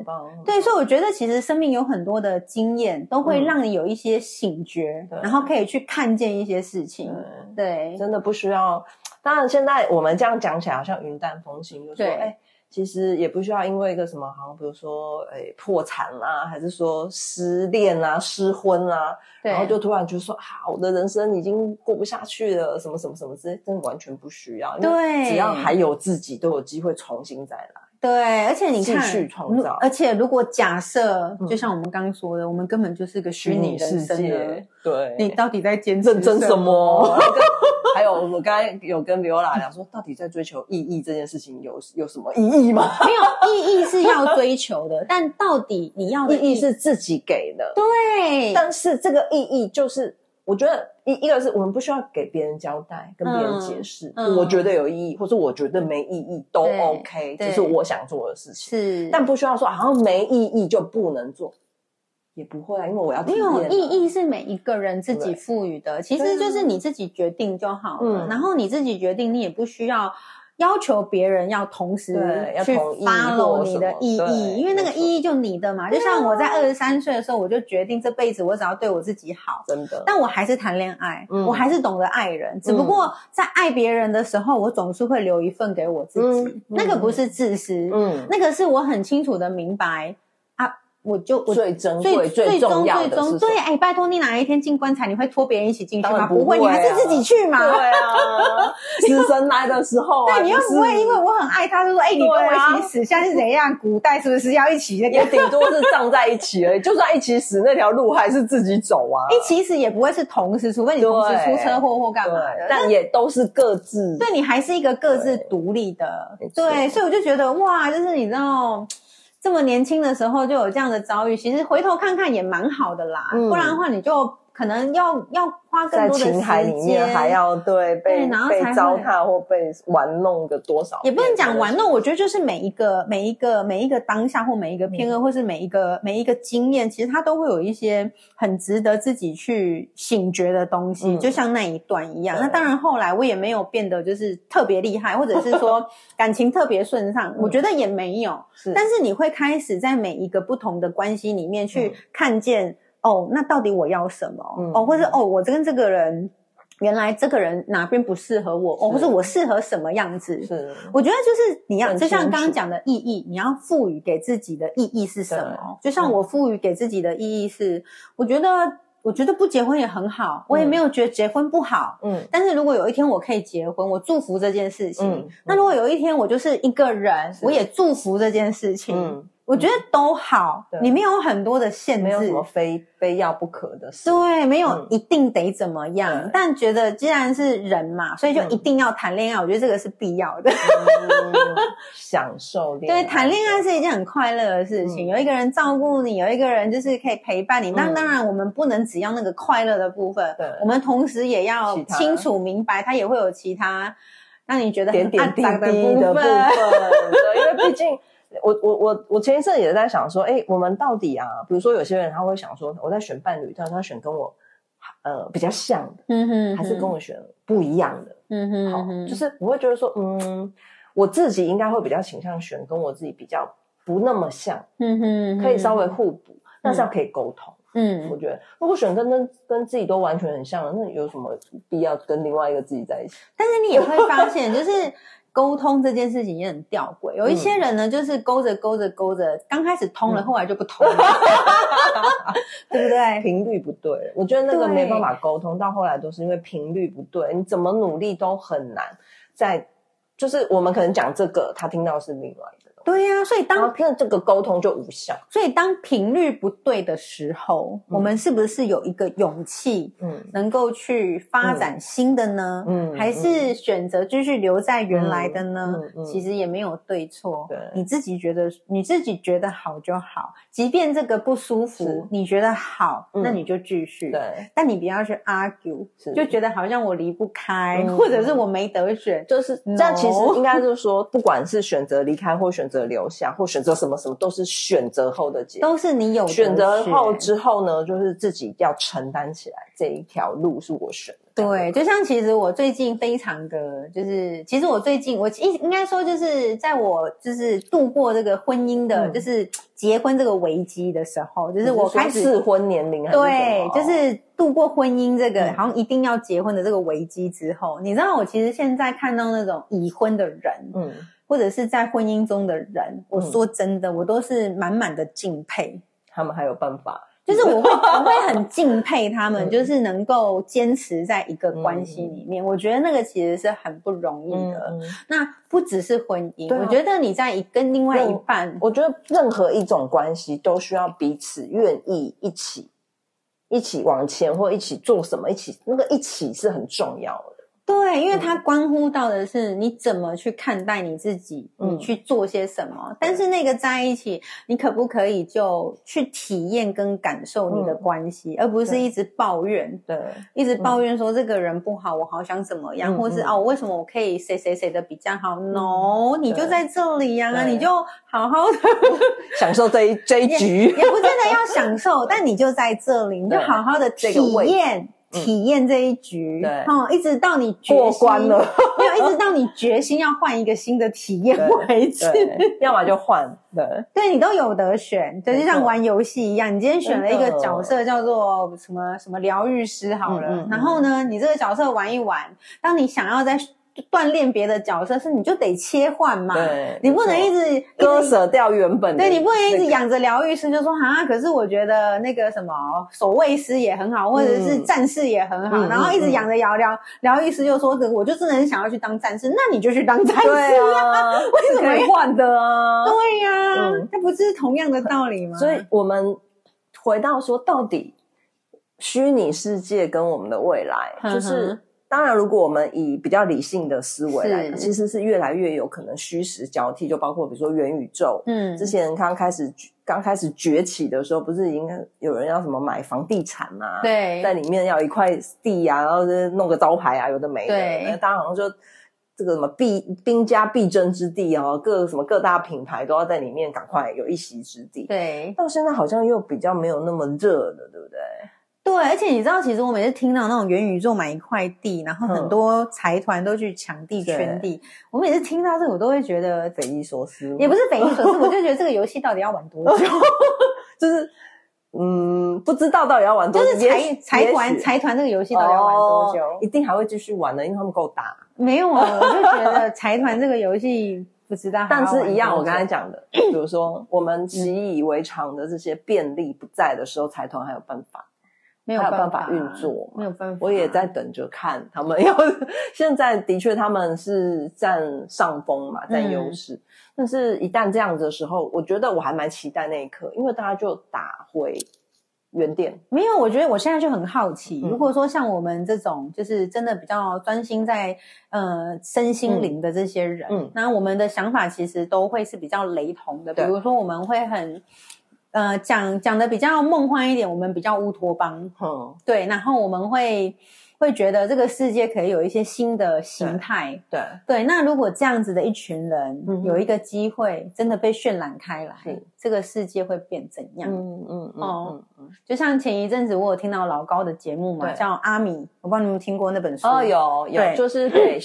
对，所以我觉得其实生命有很多的经验，都会嗯让你有一些醒觉，对然后可以去看见一些事情。对，真的不需要。当然，现在我们这样讲起来好像云淡风轻，就说对哎。其实也不需要因为一个什么，好像比如说，哎，破产啦、还是说失恋啊、失婚啊，然后就突然就说，啊，我的人生已经过不下去了，什么什么什么之类，真的完全不需要。因为对只要还有自己，都有机会重新再来。对，而且你看，而且如果假设，嗯就像我们刚刚说的，我们根本就是个虚拟人生呢界，对，你到底在坚持认真什什么？还有，我刚才有跟 Viola 聊说，到底在追求意义这件事情有有什么意义吗？没有意义是要追求的，但到底你要的意义是自己给的，对，但是这个意义就是，我觉得一一个是我们不需要给别人交代，跟别人解释，我觉得有意义，或者我觉得没意义都 OK，对这是我想做的事情，是，但不需要说好像没意义就不能做。也不会啊，因为我要体没验、啊、有意义是每一个人自己对赋予的，其实就是你自己决定就好了。嗯然后你自己决定，你也不需要要求别人要同时对要去 follow 你的意义，因为那个意义就你的嘛。就像我在二十三岁的时候，我就决定这辈子我只要对我自己好。真的，但我还是谈恋爱，嗯。我还是懂得爱人，只不过在爱别人的时候，我总是会留一份给我自己。嗯那个不是自私，嗯，那个是我很清楚的明白啊，我就我最珍最贵、最重要最终对，的是什么哎，拜托你哪一天进棺材，你会拖别人一起进去吗？不会，你还是自己去嘛。对啊，死神来的时候、啊，对，你又不会因为我很爱他，就说哎，你跟我一起死，现在是怎样？古代是不是要一起也？顶多是葬在一起而已。就算一起死，那条路还是自己走啊。哎，其实也不会是同时，除非你同时出车祸或干嘛的，。但也都是各自。对你还是一个各自独立的对，所以我就觉得哇，就是你知道。这么年轻的时候就有这样的遭遇，其实回头看看也蛮好的啦。嗯不然的话，你就可能要要花更多的时情海里面间，还要对被被对然后才会糟蹋或被玩弄个多少，也不能讲玩弄，我觉得就是每一个每一个每一个当下或每一个片嗯刻，或是每一个每一个经验，其实它都会有一些很值得自己去醒觉的东西，嗯就像那一段一样。那当然后来我也没有变得就是特别厉害，或者是说 感情特别顺畅，我觉得也没有。是但是你会开始在每一个不同的关系里面去嗯看见，哦，那到底我要什么？嗯哦，或者哦，我跟这个人。原来这个人哪边不适合我，哦，是或者我适合什么样子？是我觉得就是你要，就像刚刚讲的意义，你要赋予给自己的意义是什么？就像我赋予给自己的意义是，我觉得，我觉得不结婚也很好，我也没有觉得结婚不好。嗯但是如果有一天我可以结婚，我祝福这件事情。嗯那如果有一天我就是一个人，我也祝福这件事情。嗯，我觉得都好，对。你没有很多的限制，没有什么非非要不可的事，对，没有嗯。一定得怎么样，对。但觉得既然是人嘛，所以就嗯一定要谈恋爱，我觉得这个是必要的。嗯享受恋对，谈恋爱是一件很快乐的事情，嗯。有一个人照顾你，有一个人就是可以陪伴你。但嗯。当然，我们不能只要那个快乐的部分，对。我们同时也要清楚明白，他也会有其他让你觉得很点点滴滴的部分，分。对，因为毕竟我我我我前一阵也在想说，哎，我们到底啊，比如说有些人他会想说，我在选伴侣，但他选跟我呃比较像的，嗯哼，还是跟我选不一样的，嗯哼，好就是我会觉得说，嗯，我自己应该会比较倾向选跟我自己比较不那么像，嗯哼，可以稍微互补，但是要可以沟通。嗯我嗯，觉得，如果选跟跟跟自己都完全很像的，那有什么必要跟另外一个自己在一起？但是你也会发现，就是。沟通这件事情也很吊诡，有一些人呢，就是勾着勾着勾着，刚开始通了，嗯。后来就不通了，对不对？频率不对，我觉得那个对没办法沟通，到后来都是因为频率不对，你怎么努力都很难。在，就是我们可能讲这个，他听到是另外对呀、所以当那这个沟通就无效。所以当频率不对的时候，我们是不是有一个勇气，嗯能够去发展新的呢？嗯还是选择继续留在原来的呢？其实也没有对错，对你自己觉得你自己觉得好就好，即便这个不舒服，你觉得好，嗯那你就继续。对，但你不要去 argue，是就觉得好像我离不开，嗯或者是我没得选。就是这样。其实应该就是说，不管是选择离开或选择留下，或选择什么什么，都是选择后的结果。都是你有选择后之后呢，就是自己要承担起来这一条路是我选的。对，就像其实我最近非常的就是，其实我最近我应应该说就是在我就是度过这个婚姻的，嗯就是结婚这个危机的时候，就就是我开始适婚年龄对，就是度过婚姻这个、嗯好像一定要结婚的这个危机之后，你知道我其实现在看到那种已婚的人，嗯，或者是在婚姻中的人，我说真的，我都是满满的敬佩。他们还有办法，就是我会我会很敬佩他们，嗯就是能够坚持在一个关系里面。我觉得那个其实是很不容易嗯的。嗯那不只是婚姻，啊我觉得你在一跟另外一半，我觉得任何一种关系都需要彼此愿意一起一起往前，或一起做什么，一起那个一起是很重要的。对，因为它关乎到的是你怎么去看待你自己，嗯你去做些什么。但是那个在一起，你可不可以就去体验跟感受你的嗯关系，而不是一直抱怨，对，一直抱怨说这个人不好，我好想怎么样，或是哦，为什么我可以谁谁谁的比较好？No，你就对在这里呀、对你就好好的。享受这一这一局。也不真的要享受，但你就在这里，你就好好的体验。嗯。体验这一局，对。哦，一直到你决心过关了，没有，一直到你决心要换一个新的体验 为止。要么就换，对，对你都有得选，对，就像玩游戏一样，你今天选了一个角色叫做什么什么疗愈师好了，然后呢，你这个角色玩一玩，当你想要再锻炼别的角色，是你就得切换嘛，对你不能一直割舍掉原本的对你不能一直养着疗愈师，就说啊，可是我觉得那个什么守卫师也很好，或者是嗯。战士也很好，嗯然后一直养着疗疗疗愈师，就说我就真的很想要去当战士，那你就去当战士对啊，为什么换的啊？对呀、嗯。那不是同样的道理吗？所以我们回到说，到底虚拟世界跟我们的未来，就是当然，如果我们以比较理性的思维来，其实是越来越有可能虚实交替，就包括比如说元宇宙。嗯之前刚开始刚开始崛起的时候，不是已经有人要什么买房地产嘛？，对在里面要一块地啊，然后就弄个招牌啊，有的没的。对那大家好像就这个什么必兵家必争之地哦，各什么各大品牌都要在里面赶快有一席之地。对到现在好像又比较没有那么热了，对不对？对，而且你知道，其实我每次听到那种元宇宙买一块地，然后很嗯多财团都去抢地圈地，我每次听到这个，我都会觉得匪夷所思，也不是匪夷所思，我就觉得这个游戏到底要玩多久？就是嗯，不知道到底要玩多久，就是财财团财团这个游戏到底要玩多久？哦一定还会继续玩的，因为他们够大。没有啊，我就觉得财团这个游戏不知道但是，一样，我刚才讲的，比如说我们习以为常的这些便利不在的时候，财团还有办法。没有办法法运作没有办法。我也在等着看他们 要。现在的确他们是占上风嘛，占优势。但是，一旦这样子的时候，我觉得我还蛮期待那一刻，因为大家就打回原点。没有，我觉得我现在就很好奇，嗯如果说像我们这种就是真的比较专心在呃身心灵的这些人，嗯嗯那我们的想法其实都会是比较雷同的。比如说，我们会很呃讲讲的比较梦幻一点，我们比较乌托邦，嗯，对，然后我们会会觉得这个世界可以有一些新的形态。对，对，那如果这样子的一群人、嗯有一个机会真的被渲染开来，这个世界会变怎样？嗯嗯嗯。就像前一阵子我有听到老高的节目嘛，叫阿米，我不知道你们听过那本书哦，有有，就是给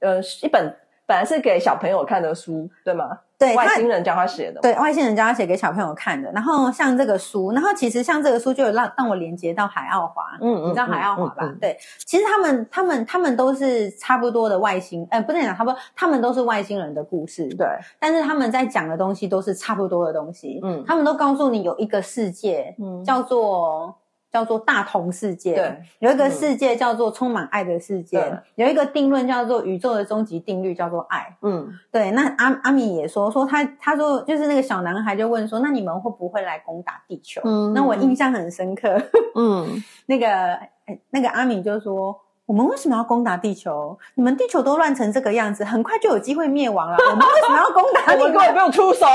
呃一本本来是给小朋友看的书，对吗？对外星人教他写的。对外星人教他写给小朋友看的。然后像这个书，然后其实像这个书就有让让我连接到海奥华，嗯，嗯你知道海奥华吧？嗯嗯对，其实他们他们他们都是差不多的外星，呃，不能讲差不多，他们都是外星人的故事，对，但是他们在讲的东西都是差不多的东西。嗯他们都告诉你有一个世界，嗯叫做叫做大同世界，对，有一个世界叫做充满爱的世界，有一个定论叫做宇宙的终极定律叫做爱。嗯对，那阿阿米也说说他他说就是那个小男孩就问说，那你们会不会来攻打地球？嗯那我印象很深刻，嗯，那个哎那个阿米就说。我们为什么要攻打地球？你们地球都乱成这个样子，很快就有机会灭亡了。我们为什么要攻打你们？我们根本不用出手，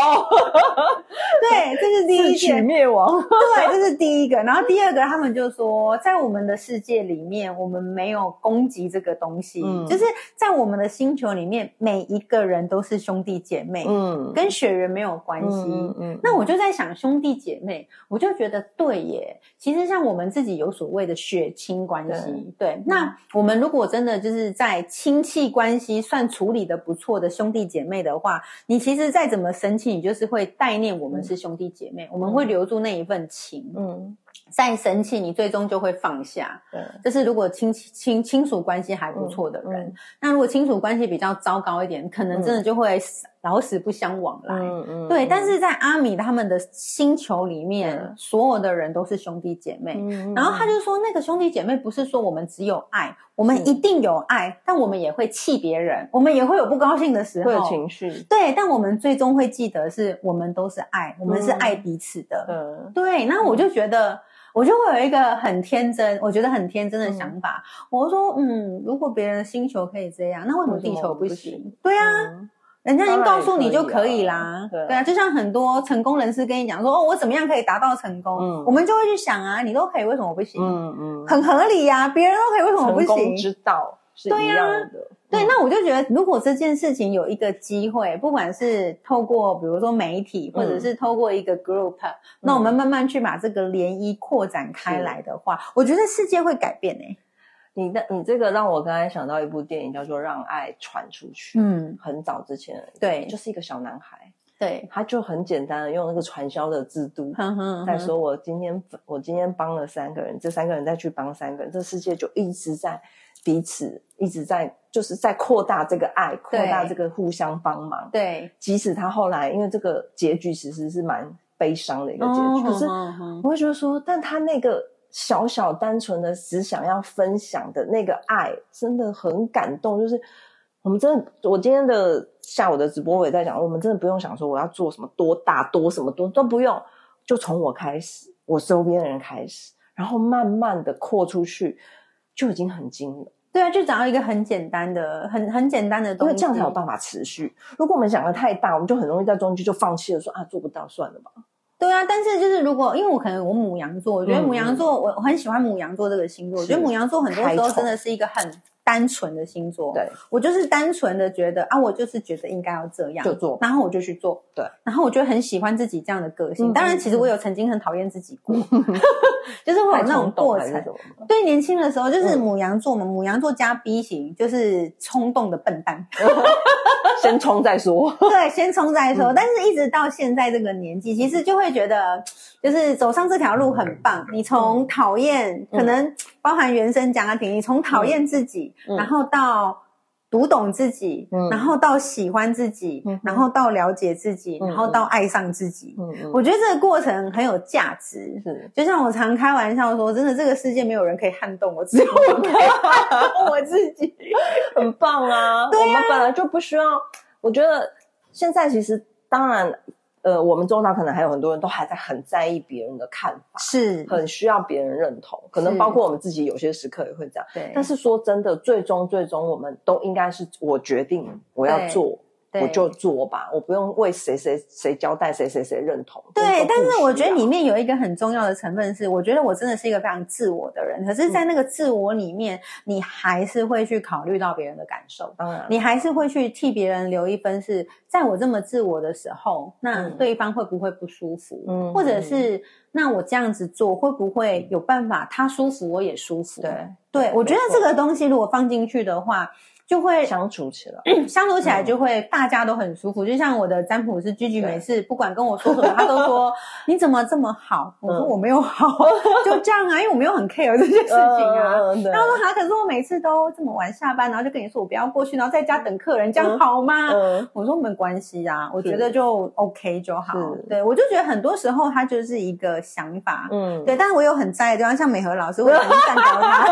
对，这是第一点。灭亡。对，这是第一个。然后第二个，他们就说，在我们的世界里面，我们没有攻击这个东西，嗯就是在我们的星球里面，每一个人都是兄弟姐妹，嗯，跟血缘没有关系。嗯嗯，那我就在想，兄弟姐妹，我就觉得对耶。其实像我们自己有所谓的血亲关系，对。那我们如果真的就是在亲戚关系算处理的不错的兄弟姐妹的话，你其实再怎么生气，你就是会代念我们是兄弟姐妹，我们会留住那一份情。嗯。再生气，你最终就会放下。对，这是如果亲戚亲亲属关系还不错的人，那如果亲属关系比较糟糕一点，可能真的就会死老死不相往来。嗯嗯对，但是在阿米他们的星球里面，嗯所有的人都是兄弟姐妹。嗯然后他就说，那个兄弟姐妹不是说我们只有爱，我们一定有爱，但我们也会气别人，我们也会有不高兴的时候，会有情绪，对，但我们最终会记得是我们都是爱，我们是嗯爱彼此的。嗯对，那我就觉得。我就会有一个很天真，我觉得很天真的想法。我说，嗯，如果别人的星球可以这样，那为什么地球不行？对啊，人家已经告诉你就可以啦。对啊，就像很多成功人士跟你讲说，哦，我怎么样可以达到成功？嗯，我们就会去想啊，你都可以，为什么不行？嗯嗯，很合理呀，别人都可以，为什么不行？之道是一样的。对，那我就觉得，如果这件事情有一个机会，不管是透过比如说媒体，或者是透过一个 group，那我们慢慢去把这个涟漪扩展开来的话，我觉得世界会改变诶。你的你这个让我刚才想到一部电影，叫做《让爱传出去》。嗯，很早之前，对，就是一个小男孩，对，他就很简单的用那个传销的制度，在说我今天我今天帮了三个人，这三个人再去帮三个人，这世界就一直在彼此一直在。就是在扩大这个爱，扩大这个互相帮忙。对，即使他后来因为这个结局其实是蛮悲伤的一个结局，可是我会觉得说，但他那个小小单纯的只想要分享的那个爱，真的很感动。就是我们真的，我今天的下午的直播我也在讲，我们真的不用想说我要做什么多大多什么多都不用，就从我开始，我周边的人开始，然后慢慢的扩出去，就已经很精了。对啊，就找到一个很简单的、很很简单的东西，因为这样才有办法持续。如果我们想的太大，我们就很容易在中间就放弃了，说啊做不到，算了吧。对啊，但是就是如果因为我可能我母羊座，我觉得母羊座我我很喜欢母羊座这个星座，我觉得母羊座很多时候真的是一个很。单纯的星座，对我就是单纯的觉得啊，我就是觉得应该要这样就做，然后我就去做，对，然后我就很喜欢自己这样的个性。当然，其实我有曾经很讨厌自己过，就是会有那种过程。对，年轻的时候就是母羊座嘛，母羊座加 B 型就是冲动的笨蛋，先冲再说。对，先冲再说。但是一直到现在这个年纪，其实就会觉得，就是走上这条路很棒。你从讨厌，可能包含原生家庭，你从讨厌自己。然后到读懂自己，然后到喜欢自己，然后到了解自己，然后到爱上自己。我觉得这个过程很有价值。是，就像我常开玩笑说，真的，这个世界没有人可以撼动我，只有我可以撼动我自己。很棒啊！我们本来就不需要。我觉得现在其实当然。呃，我们中岛可能还有很多人都还在很在意别人的看法，是很需要别人认同，可能包括我们自己有些时刻也会这样。对，但是说真的，最终最终我们都应该是我决定我要做。我就做吧，我不用为谁谁谁交代，谁谁谁认同。对，但是我觉得里面有一个很重要的成分是，我觉得我真的是一个非常自我的人。可是，在那个自我里面，你还是会去考虑到别人的感受。当然，你还是会去替别人留一分，是在我这么自我的时候，那对方会不会不舒服？嗯，或者是那我这样子做会不会有办法？他舒服，我也舒服。对，对我觉得这个东西如果放进去的话。就会相处起来，相处起来就会大家都很舒服。就像我的占卜师居居，每次不管跟我说什么，他都说你怎么这么好？我说我没有好，就这样啊，因为我没有很 care 这件事情啊。他说啊可是我每次都这么晚下班，然后就跟你说我不要过去，然后在家等客人，这样好吗？我说没关系啊，我觉得就 OK 就好。对我就觉得很多时候他就是一个想法，嗯，对。但是我有很在的地方，像美和老师，我很赞同他。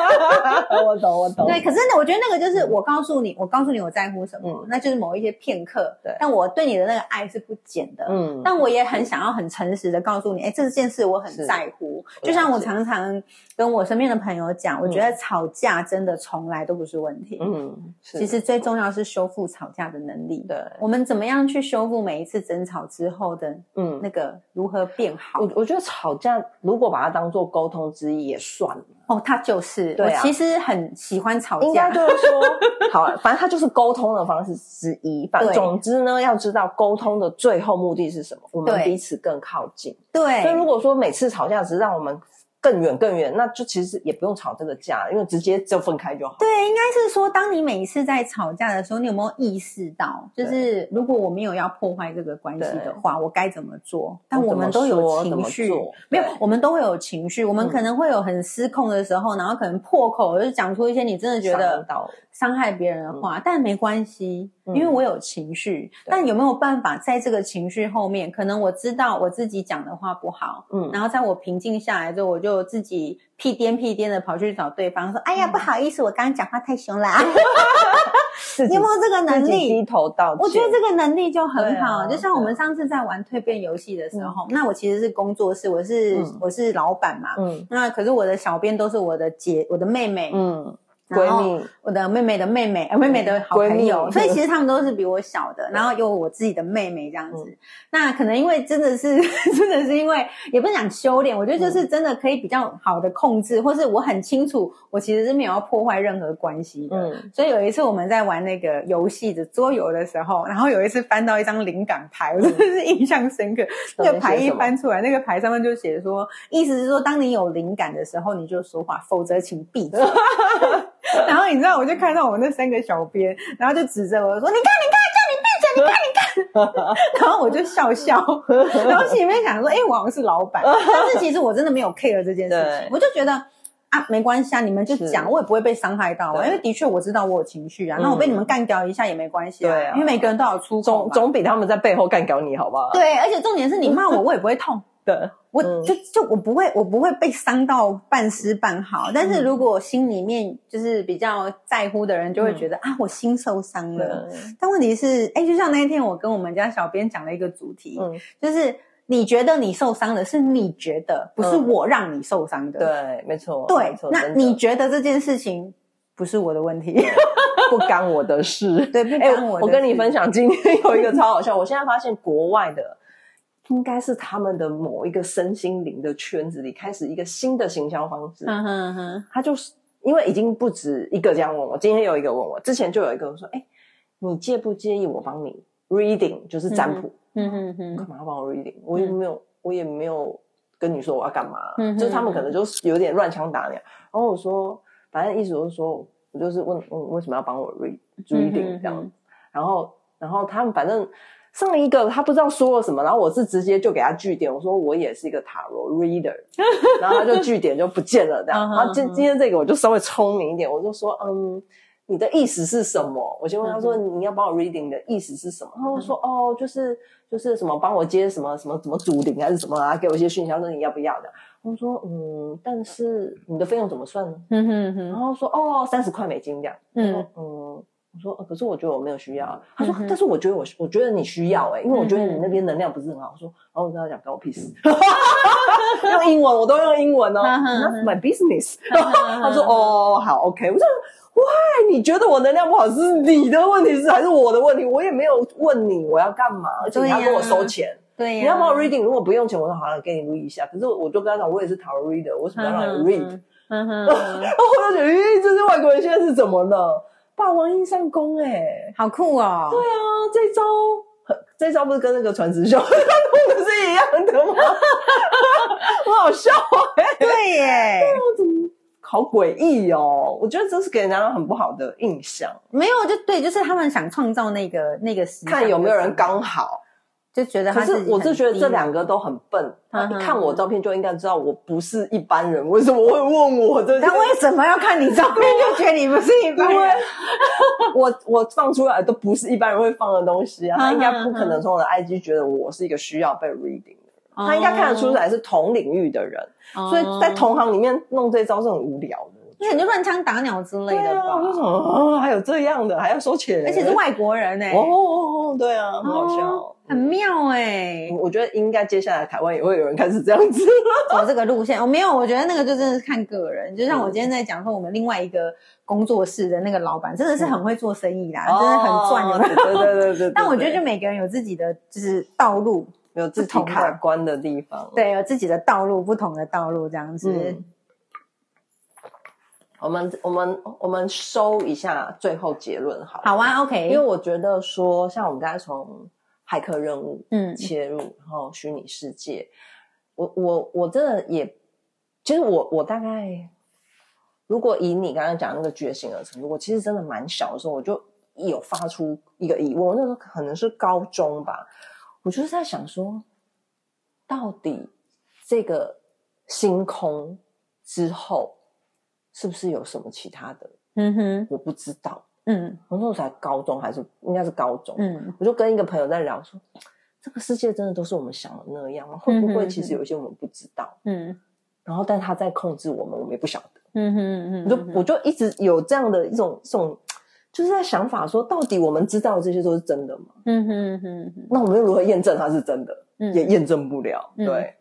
我懂，我懂。对，可是呢，我觉得那个就是我告。告诉你，我告诉你我在乎什么，那就是某一些片刻。对，但我对你的那个爱是不减的。嗯，但我也很想要很诚实的告诉你，哎，这件事我很在乎。就像我常常跟我身边的朋友讲，我觉得吵架真的从来都不是问题。嗯，其实最重要是修复吵架的能力。对，我们怎么样去修复每一次争吵之后的嗯那个如何变好？我我觉得吵架如果把它当做沟通之一也算了。哦，他就是我其实很喜欢吵架，应该就是说，好，反正他就是沟通的方式之一。反正总之呢，要知道沟通的最后目的是什么，我们彼此更靠近。对，所以如果说每次吵架只是让我们。更远更远，那就其实也不用吵这个架，因为直接就分开就好。对，应该是说，当你每一次在吵架的时候，你有没有意识到，就是如果我没有要破坏这个关系的话，我该怎么做？但我们都有情绪，没有，我们都会有情绪，我们可能会有很失控的时候，然后可能破口就讲出一些你真的觉得伤害别人的话，但没关系，嗯因为我有情绪。对。但有没有办法在这个情绪后面，可能我知道我自己讲的话不好，嗯，然后在我平静下来之后，我就自己屁颠屁颠的跑去找对方说：“哎嗯。呀，不好意思，我刚刚讲话太凶了。啊。自”己你有没有这个能力低力？头道？歉，我觉得这个能力就很好，啊就像我们上次在玩蜕变游戏的时候，那我其实是工作室，我是、嗯。我是老板嘛，嗯。那可是我的小编都是我的姐、我的妹妹，嗯，闺蜜，我的妹妹的妹妹，呃，妹妹的好朋友，所以其实他们都是比我小的，然后有我自己的妹妹这样子。那可能因为真的是，真的是因为也不是讲修炼，我觉得就是真的可以比较好的控制，或是我很清楚，我其实是没有要破坏任何关系的。嗯所以有一次我们在玩那个游戏的桌游的时候，然后有一次翻到一张灵感牌，我真的是印象深刻。那个牌一翻出来，那个牌上面就写说，意思是说，当你有灵感的时候，你就说话，否则请闭嘴。然后你知道，我就看到我们那三个小编，然后就指着我说：“你看，你看，叫你闭嘴，你看，你看。” 然后我就笑笑，然后心里面想说：“哎、我好像是老板。”但是其实我真的没有 care 这件事情，我就觉得。啊，没关系啊，你们就讲，我也不会被伤害到啊，因为的确我知道我有情绪啊，那我被你们干掉一下也没关系啊，对啊因为每个人都有出口。总总比他们在背后干掉你好不好？对，而且重点是你骂我，我也不会痛。的，我嗯就就我不会，我不会被伤到半丝半好。但嗯是如果心里面就是比较在乎的人，就会觉得、啊，我心受伤了。嗯但问题是，哎，就像那一天我跟我们家小编讲了一个主题，嗯，就是你觉得你受伤的是你觉得，不是嗯我让你受伤的。对，没错，对，那你觉得这件事情不是我的问题？不干我的事。对，不哎、干我的我跟你分享，今天有一个超好笑。我现在发现国外的应该是他们的某一个身心灵的圈子里开始一个新的行销方式。嗯哼哼，他就是因为已经不止一个这样问我，今天有一个问我，之前就有一个说：“哎、你介不介意我帮你 reading，就是占卜？嗯哼哼，干嘛要帮我 reading？我也没有，我也没有跟你说我要干嘛，嗯哼就是他们可能就是有点乱枪打鸟。然后我说，反正意思就是说我就是问问为什么要帮我 read 嗯 reading 这样，然后然后他们反正。上一个他不知道说了什么，然后我是直接就给他据点，我说我也是一个塔罗 reader，然后他就据点就不见了这样。然后今今天这个我就稍微聪明一点，我就说嗯，你的意思是什么？我先问他说你要帮我 reading 的意思是什么？他就说哦，就是就是什么帮我接什么什么什么主灵还是什么啊，给我一些讯息，他说你要不要的？我说嗯，但是你的费用怎么算呢？嗯哼哼，然后说哦，三十块美金这样。嗯嗯嗯。我说、呃可是我觉得我没有需要啊。他说嗯，但是我觉得我我觉得你需要哎、因为我觉得你那边能量不是很好。我说，然后我跟他讲，关我屁事。用英文，我都用英文哦。my business。嗯 他说，哦，好，OK。我说，Why？你觉得我能量不好是你的问题是还是我的问题？我也没有问你我要干嘛，而且你要跟我收钱。对呀，你要帮我 reading，如果不用钱，我说好了，给你 read 一下。可是我就跟他讲，我也是塔罗 reader，我为什么要让你 read？嗯哼，然后我就觉得，咦，这些外国人现在是怎么了？霸王硬上弓哎、好酷哦！对啊，这一招，这招不是跟那个传直销弄的是一样的吗？我好笑哎、对耶，我怎么好诡异哦！我觉得这是给人家很不好的印象。没有就对，就是他们想创造那个那个看有没有人刚好，就觉得可是我是觉得这两个都很笨。他一看我照片就应该知道我不是一般人，为什么会问我这些？他为什么要看你照片就觉得你不是一般人？我我放出来都不是一般人会放的东西啊，他应该不可嗯能从我的 IG 觉得我是一个需要被 reading 的人，他应该看得出来是同领域的人，哦，所以在同行里面弄这招是很无聊的。那你就乱枪打鸟之类的吧？为什么啊还有这样的，还要收钱，而且是外国人呢，哦哦哦，对啊，很好笑哦。很妙哎，我觉得应该接下来台湾也会有人开始这样子。走这个路线。我没有，我觉得那个就真的是看个人。就像我嗯今天在讲说，我们另外一个工作室的那个老板真的是很会做生意啦，哦真的很赚，有没有？对对对对对。但我觉得就每个人有自己的就是道路，有自己的卡关的地方。对，有自己的道路，不同的道路这样子。嗯我们我们我们收一下最后结论好了，好啊，OK，因为我觉得说，像我们刚才从骇客任务嗯。切入，然后虚拟世界，我我我真的也，其实我我大概，如果以你刚刚讲那个觉醒的程度，我其实真的蛮小的时候，我就有发出一个疑问，我那时候可能是高中吧，我就是在想说，到底这个星空之后，是不是有什么其他的嗯哼，我不知道，嗯我那时候才高中还是应该是高中，嗯我就跟一个朋友在聊说，这个世界真的都是我们想的那样吗？会不会其实有一些我们不知道？嗯然后，但他在控制我们，我们也不晓得。嗯哼嗯我就我就一直有这样的一种这种，就是在想法说，到底我们知道的这些都是真的吗？嗯哼嗯哼那我们又如何验证它是真的？嗯也验证不了。嗯对，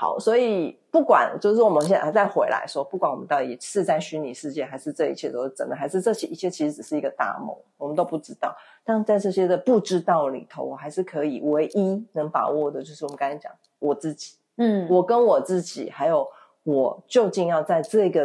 好，所以不管就是我们现在再回来说，不管我们到底是在虚拟世界，还是这一切都是真的，还是这些一切其实只是一个大梦，我们都不知道。但在这些的不知道里头，我还是可以唯一能把握的，就是我们刚才讲我自己，嗯我跟我自己，还有我究竟要在这个，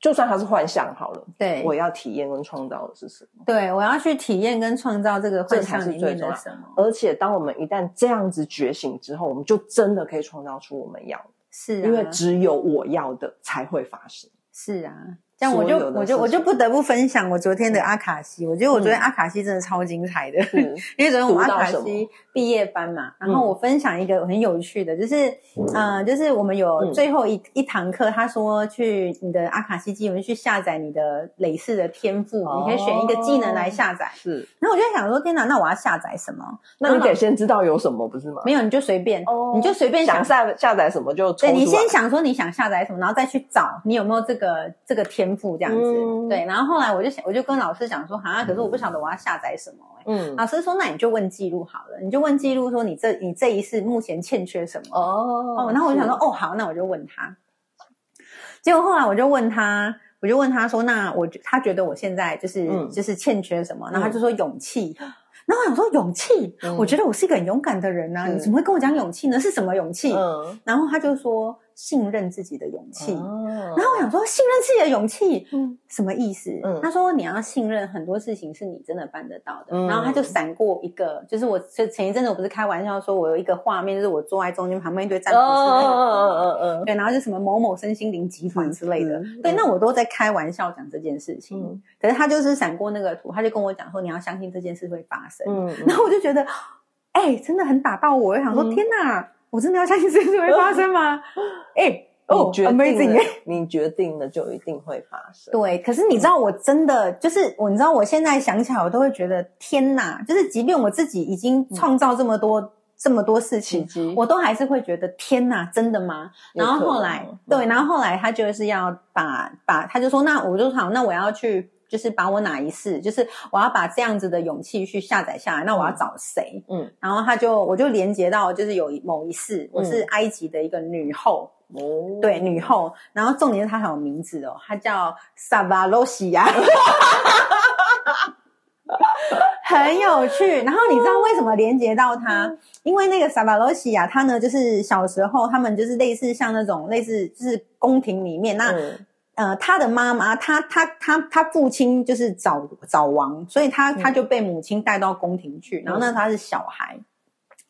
就算它是幻象好了，对。我要体验跟创造的是什么？对，我要去体验跟创造这个幻这才象里面的什么？而且，当我们一旦这样子觉醒之后，我们就真的可以创造出我们要的，是啊，因为只有我要的才会发生。是啊，这样我就我就我就不得不分享我昨天的阿卡西。我觉得我昨天嗯阿卡西真的超精彩的，是。因为昨天我们阿卡西毕业班嘛，然嗯后我分享一个很有趣的，就是呃，就是我们有嗯最后一一堂课，他说去你的阿卡西机我们去下载你的类似的天赋，你可以选一个技能来下载。是，然后我就在想说，天哪，那我要下载什么？那你得先知道有什么，不是吗？没有，你就随便，哦你就随便想想。下下载什么就对你先想说你想下载什么，然后再去找你有没有这个这个天赋这样子。嗯对，然后后来我就想，我就跟老师讲说，啊，可是我不晓得我要下载什么、欸。嗯老师说，那你就问记录好了，你就问记录说你这你这一世目前欠缺什么。哦哦，然后我就想说，哦，好，那我就问他。结果后来我就问他，我就问他说，那我他觉得我现在就是、嗯就是欠缺什么？然后他就说勇气。然后我想说勇气，嗯我觉得我是一个很勇敢的人呐、是你怎么会跟我讲勇气呢？是什么勇气？嗯，然后他就说信任自己的勇气。然然后我想说，信任自己的勇气，嗯。什么意思？嗯。他说你要信任很多事情是你真的办得到的。嗯。然后他就闪过一个，就是我就前一阵子我不是开玩笑说，我有一个画面，就是我坐在中间，旁边一堆占卜师那个图。嗯嗯对，然后就什么某某身心灵集团之类的，嗯对，那我都在开玩笑讲这件事情，嗯。可是他就是闪过那个图，他就跟我讲说，你要相信这件事会发生，嗯然后我就觉得，哎、真的很打到我，我就想说，嗯。天哪，我真的要相信这件事会发生吗？哎、哦你决定，amazing 你决定了就一定会发生。对，可是你知道，我真的就是我，你知道，我现在想起来，我都会觉得天哪！就是即便我自己已经创造这么多、这么多事情，我都还是会觉得天哪，真的吗？然后后来，嗯对，然后后来他就是要把把，他就说，那我就好，那我要去。就是把我哪一世，就是我要把这样子的勇气去下载下来，那我要找谁？嗯然后他就我就连接到，就是有某一世，我是嗯埃及的一个女后，哦，对，女后，然后重点是她还有名字哦，她叫萨巴罗西亚，很有趣。然后你知道为什么连接到她？因为那个萨巴罗西亚，她呢就是小时候他们就是类似像那种类似就是宫廷里面那。嗯呃，他的妈妈，他他他他父亲就是早早亡，所以他他就被母亲带到宫廷去。然后那时候他是小孩，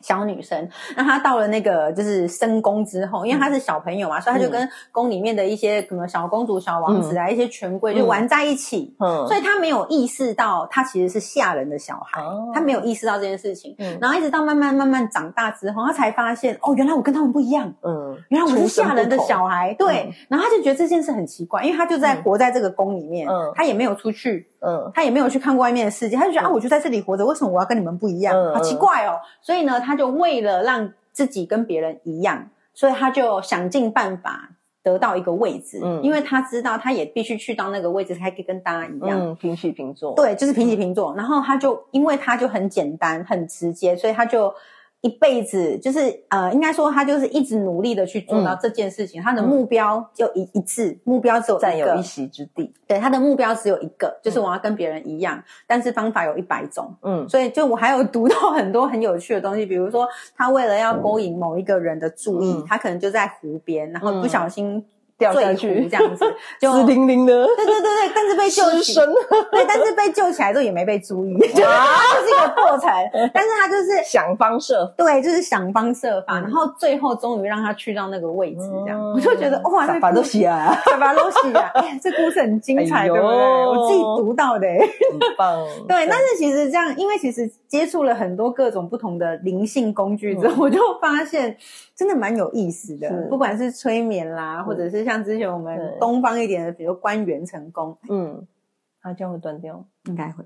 小女生。那她到了那个就是深宫之后，因为她是小朋友嘛，所以她就跟宫里面的一些什么小公主、小王子啊，一些权贵就玩在一起。嗯。所以她没有意识到她其实是下人的小孩，哦。他没有意识到这件事情。嗯。然后一直到慢慢慢慢长大之后，她才发现哦，原来我跟他们不一样。嗯，原来我是下人的小孩，对，嗯。然后她就觉得这件事很奇怪，因为她就在嗯。活在这个宫里面，嗯。她也没有出去，嗯他也没有去看过外面的世界，他就觉得、嗯啊，我就在这里活着，为什么我要跟你们不一样？嗯好奇怪哦！所以呢，他就为了让自己跟别人一样，所以他就想尽办法得到一个位置，嗯因为他知道他也必须去到那个位置，才可以跟大家一样。嗯，平起平坐，，对，就是平起平坐。然后他就因为他就很简单、很直接，所以他就一辈子就是呃，应该说他就是一直努力的去做到嗯。这件事情。他的目标就一一致，目标只有占有一席之地，对，他的目标只有一个，就是我要跟别人一样，但是方法有一百种。嗯。所以就我还有读到很多很有趣的东西，比如说他为了要勾引某一个人的注意，嗯。他可能就在湖边，然后不嗯。小心掉下去这样子，就湿淋淋的对对对对，但是被救起，对，但是被救起来之后也没被注意，就是一个过程。但是他就是 想方设法，对，就是想方设法，嗯然后最后终于让他去到那个位置，这样、嗯我就觉得哇，这法都洗啊，萨巴罗西啊，哎，这故事很精彩，对不对？我自己读到的、哎很棒，对，但是其实这样，因为其实接触了很多各种不同的灵性工具之后，嗯我就发现真的蛮有意思的。不管是催眠啦，或者是像之前我们对东方一点的，比如关元成功，嗯，它这样会断掉？应该会。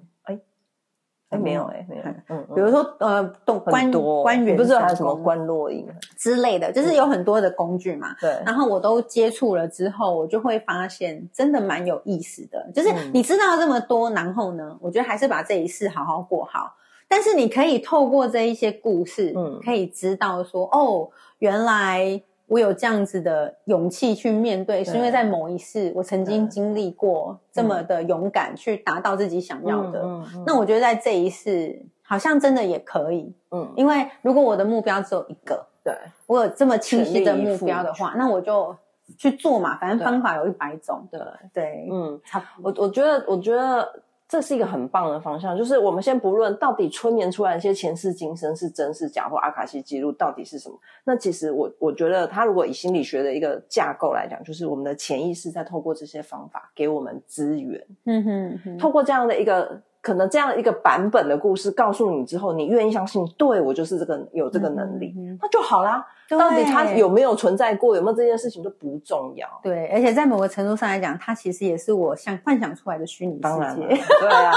哎，没有哎，没有嗯，嗯，比如说呃，动关很多关元你不是还有什么成功关落音？之类的，就是有很多的工具嘛。对，然后我都接触了之后，我就会发现真的蛮有意思的。就是嗯你知道这么多，然后呢，我觉得还是把这一世好好过好。但是你可以透过这一些故事，嗯可以知道说，哦，原来我有这样子的勇气去面对，是因为在某一世我曾经对经历过这么的勇敢去达到自己想要的。嗯嗯那我觉得在这一世，好像真的也可以。嗯，因为如果我的目标只有一个，对，我有这么清晰的目标的话，那我就去做嘛，反正方法有一百种。对，对，嗯，差。我我觉得，我觉得这是一个很棒的方向。就是我们先不论到底催眠出来的一些前世今生是真是假，或阿卡西记录到底是什么，那其实我我觉得，它如果以心理学的一个架构来讲，就是我们的潜意识在透过这些方法给我们资源，嗯哼哼，透过这样的一个可能这样一个版本的故事告诉你之后，你愿意相信，对我就是这个有这个能力，那就好啦。到底他有没有存在过，有没有这件事情都不重要。对，而且在某个程度上来讲，它其实也是我想幻想出来的虚拟当然了，世界。对啊，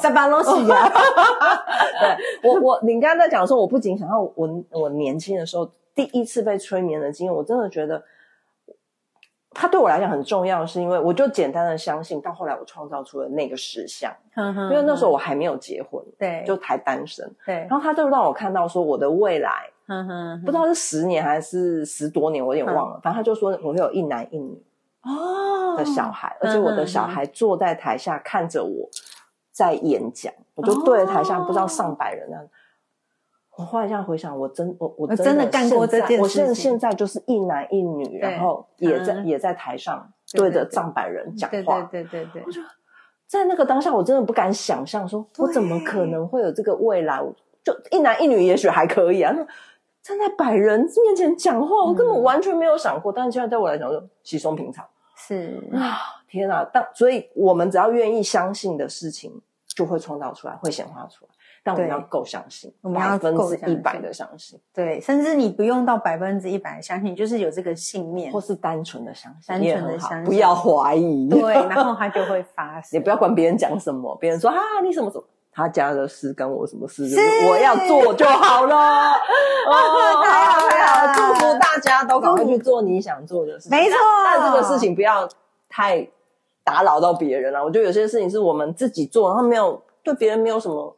萨巴罗西啊，对我我你刚刚在讲说，我不仅想到我我年轻的时候第一次被催眠的经验，我真的觉得它对我来讲很重要，是因为我就简单的相信，到后来我创造出了那个实相，因因为那时候我还没有结婚，对就还单身，对然，后他就让我看到说我的未来。哼哼不知道是十年还是十多年，我有点忘了。反正他就说我会有一男一女哦的小孩，而且我的小孩坐在台下看着我在演讲，我就对着台下哦不知道上百人那。我后来这样回想，我真我我我真的干过这件我现事情现在就是一男一女，然后也在嗯也在台上对着上百人讲对话。对对对对，在那个当下，我真的不敢想象，说我怎么可能会有这个未来？就一男一女，也许还可以啊。那站在百人面前讲话，我根嗯本完全没有想过。但是现在对我来讲，就稀松平常是啊！天啊！但所以，我们只要愿意相信的事情，就会创造出来，会显化出来。但我们要够相信，我们要百分之一百的相信，对，甚至你不用到百分之一百的相信，就是有这个信念或，是单纯的相信，单纯地也很好相信不要怀疑。对，然后它就会 发生。也不要管别人讲什么，别人说啊你什么什么，他家的事跟我什么事，就是我要做就好了。哦，太好太好了，祝福大家都赶快去做你想做的事情。没错但但这个事情不要太打扰到别人了。我觉得有些事情是我们自己做，然后没有对别人没有什么。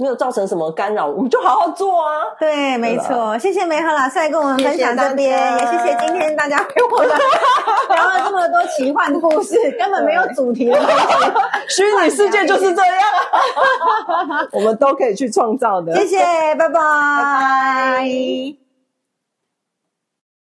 没有造成什么干扰，我们就好好做啊！对，没错，谢谢梅和老师来跟我们分享这边，也谢谢今天大家陪我们 聊了这么多奇幻的故事，根本没有主题的东西。虚拟世界就是这样，我们都可以去创造的。谢谢，拜拜。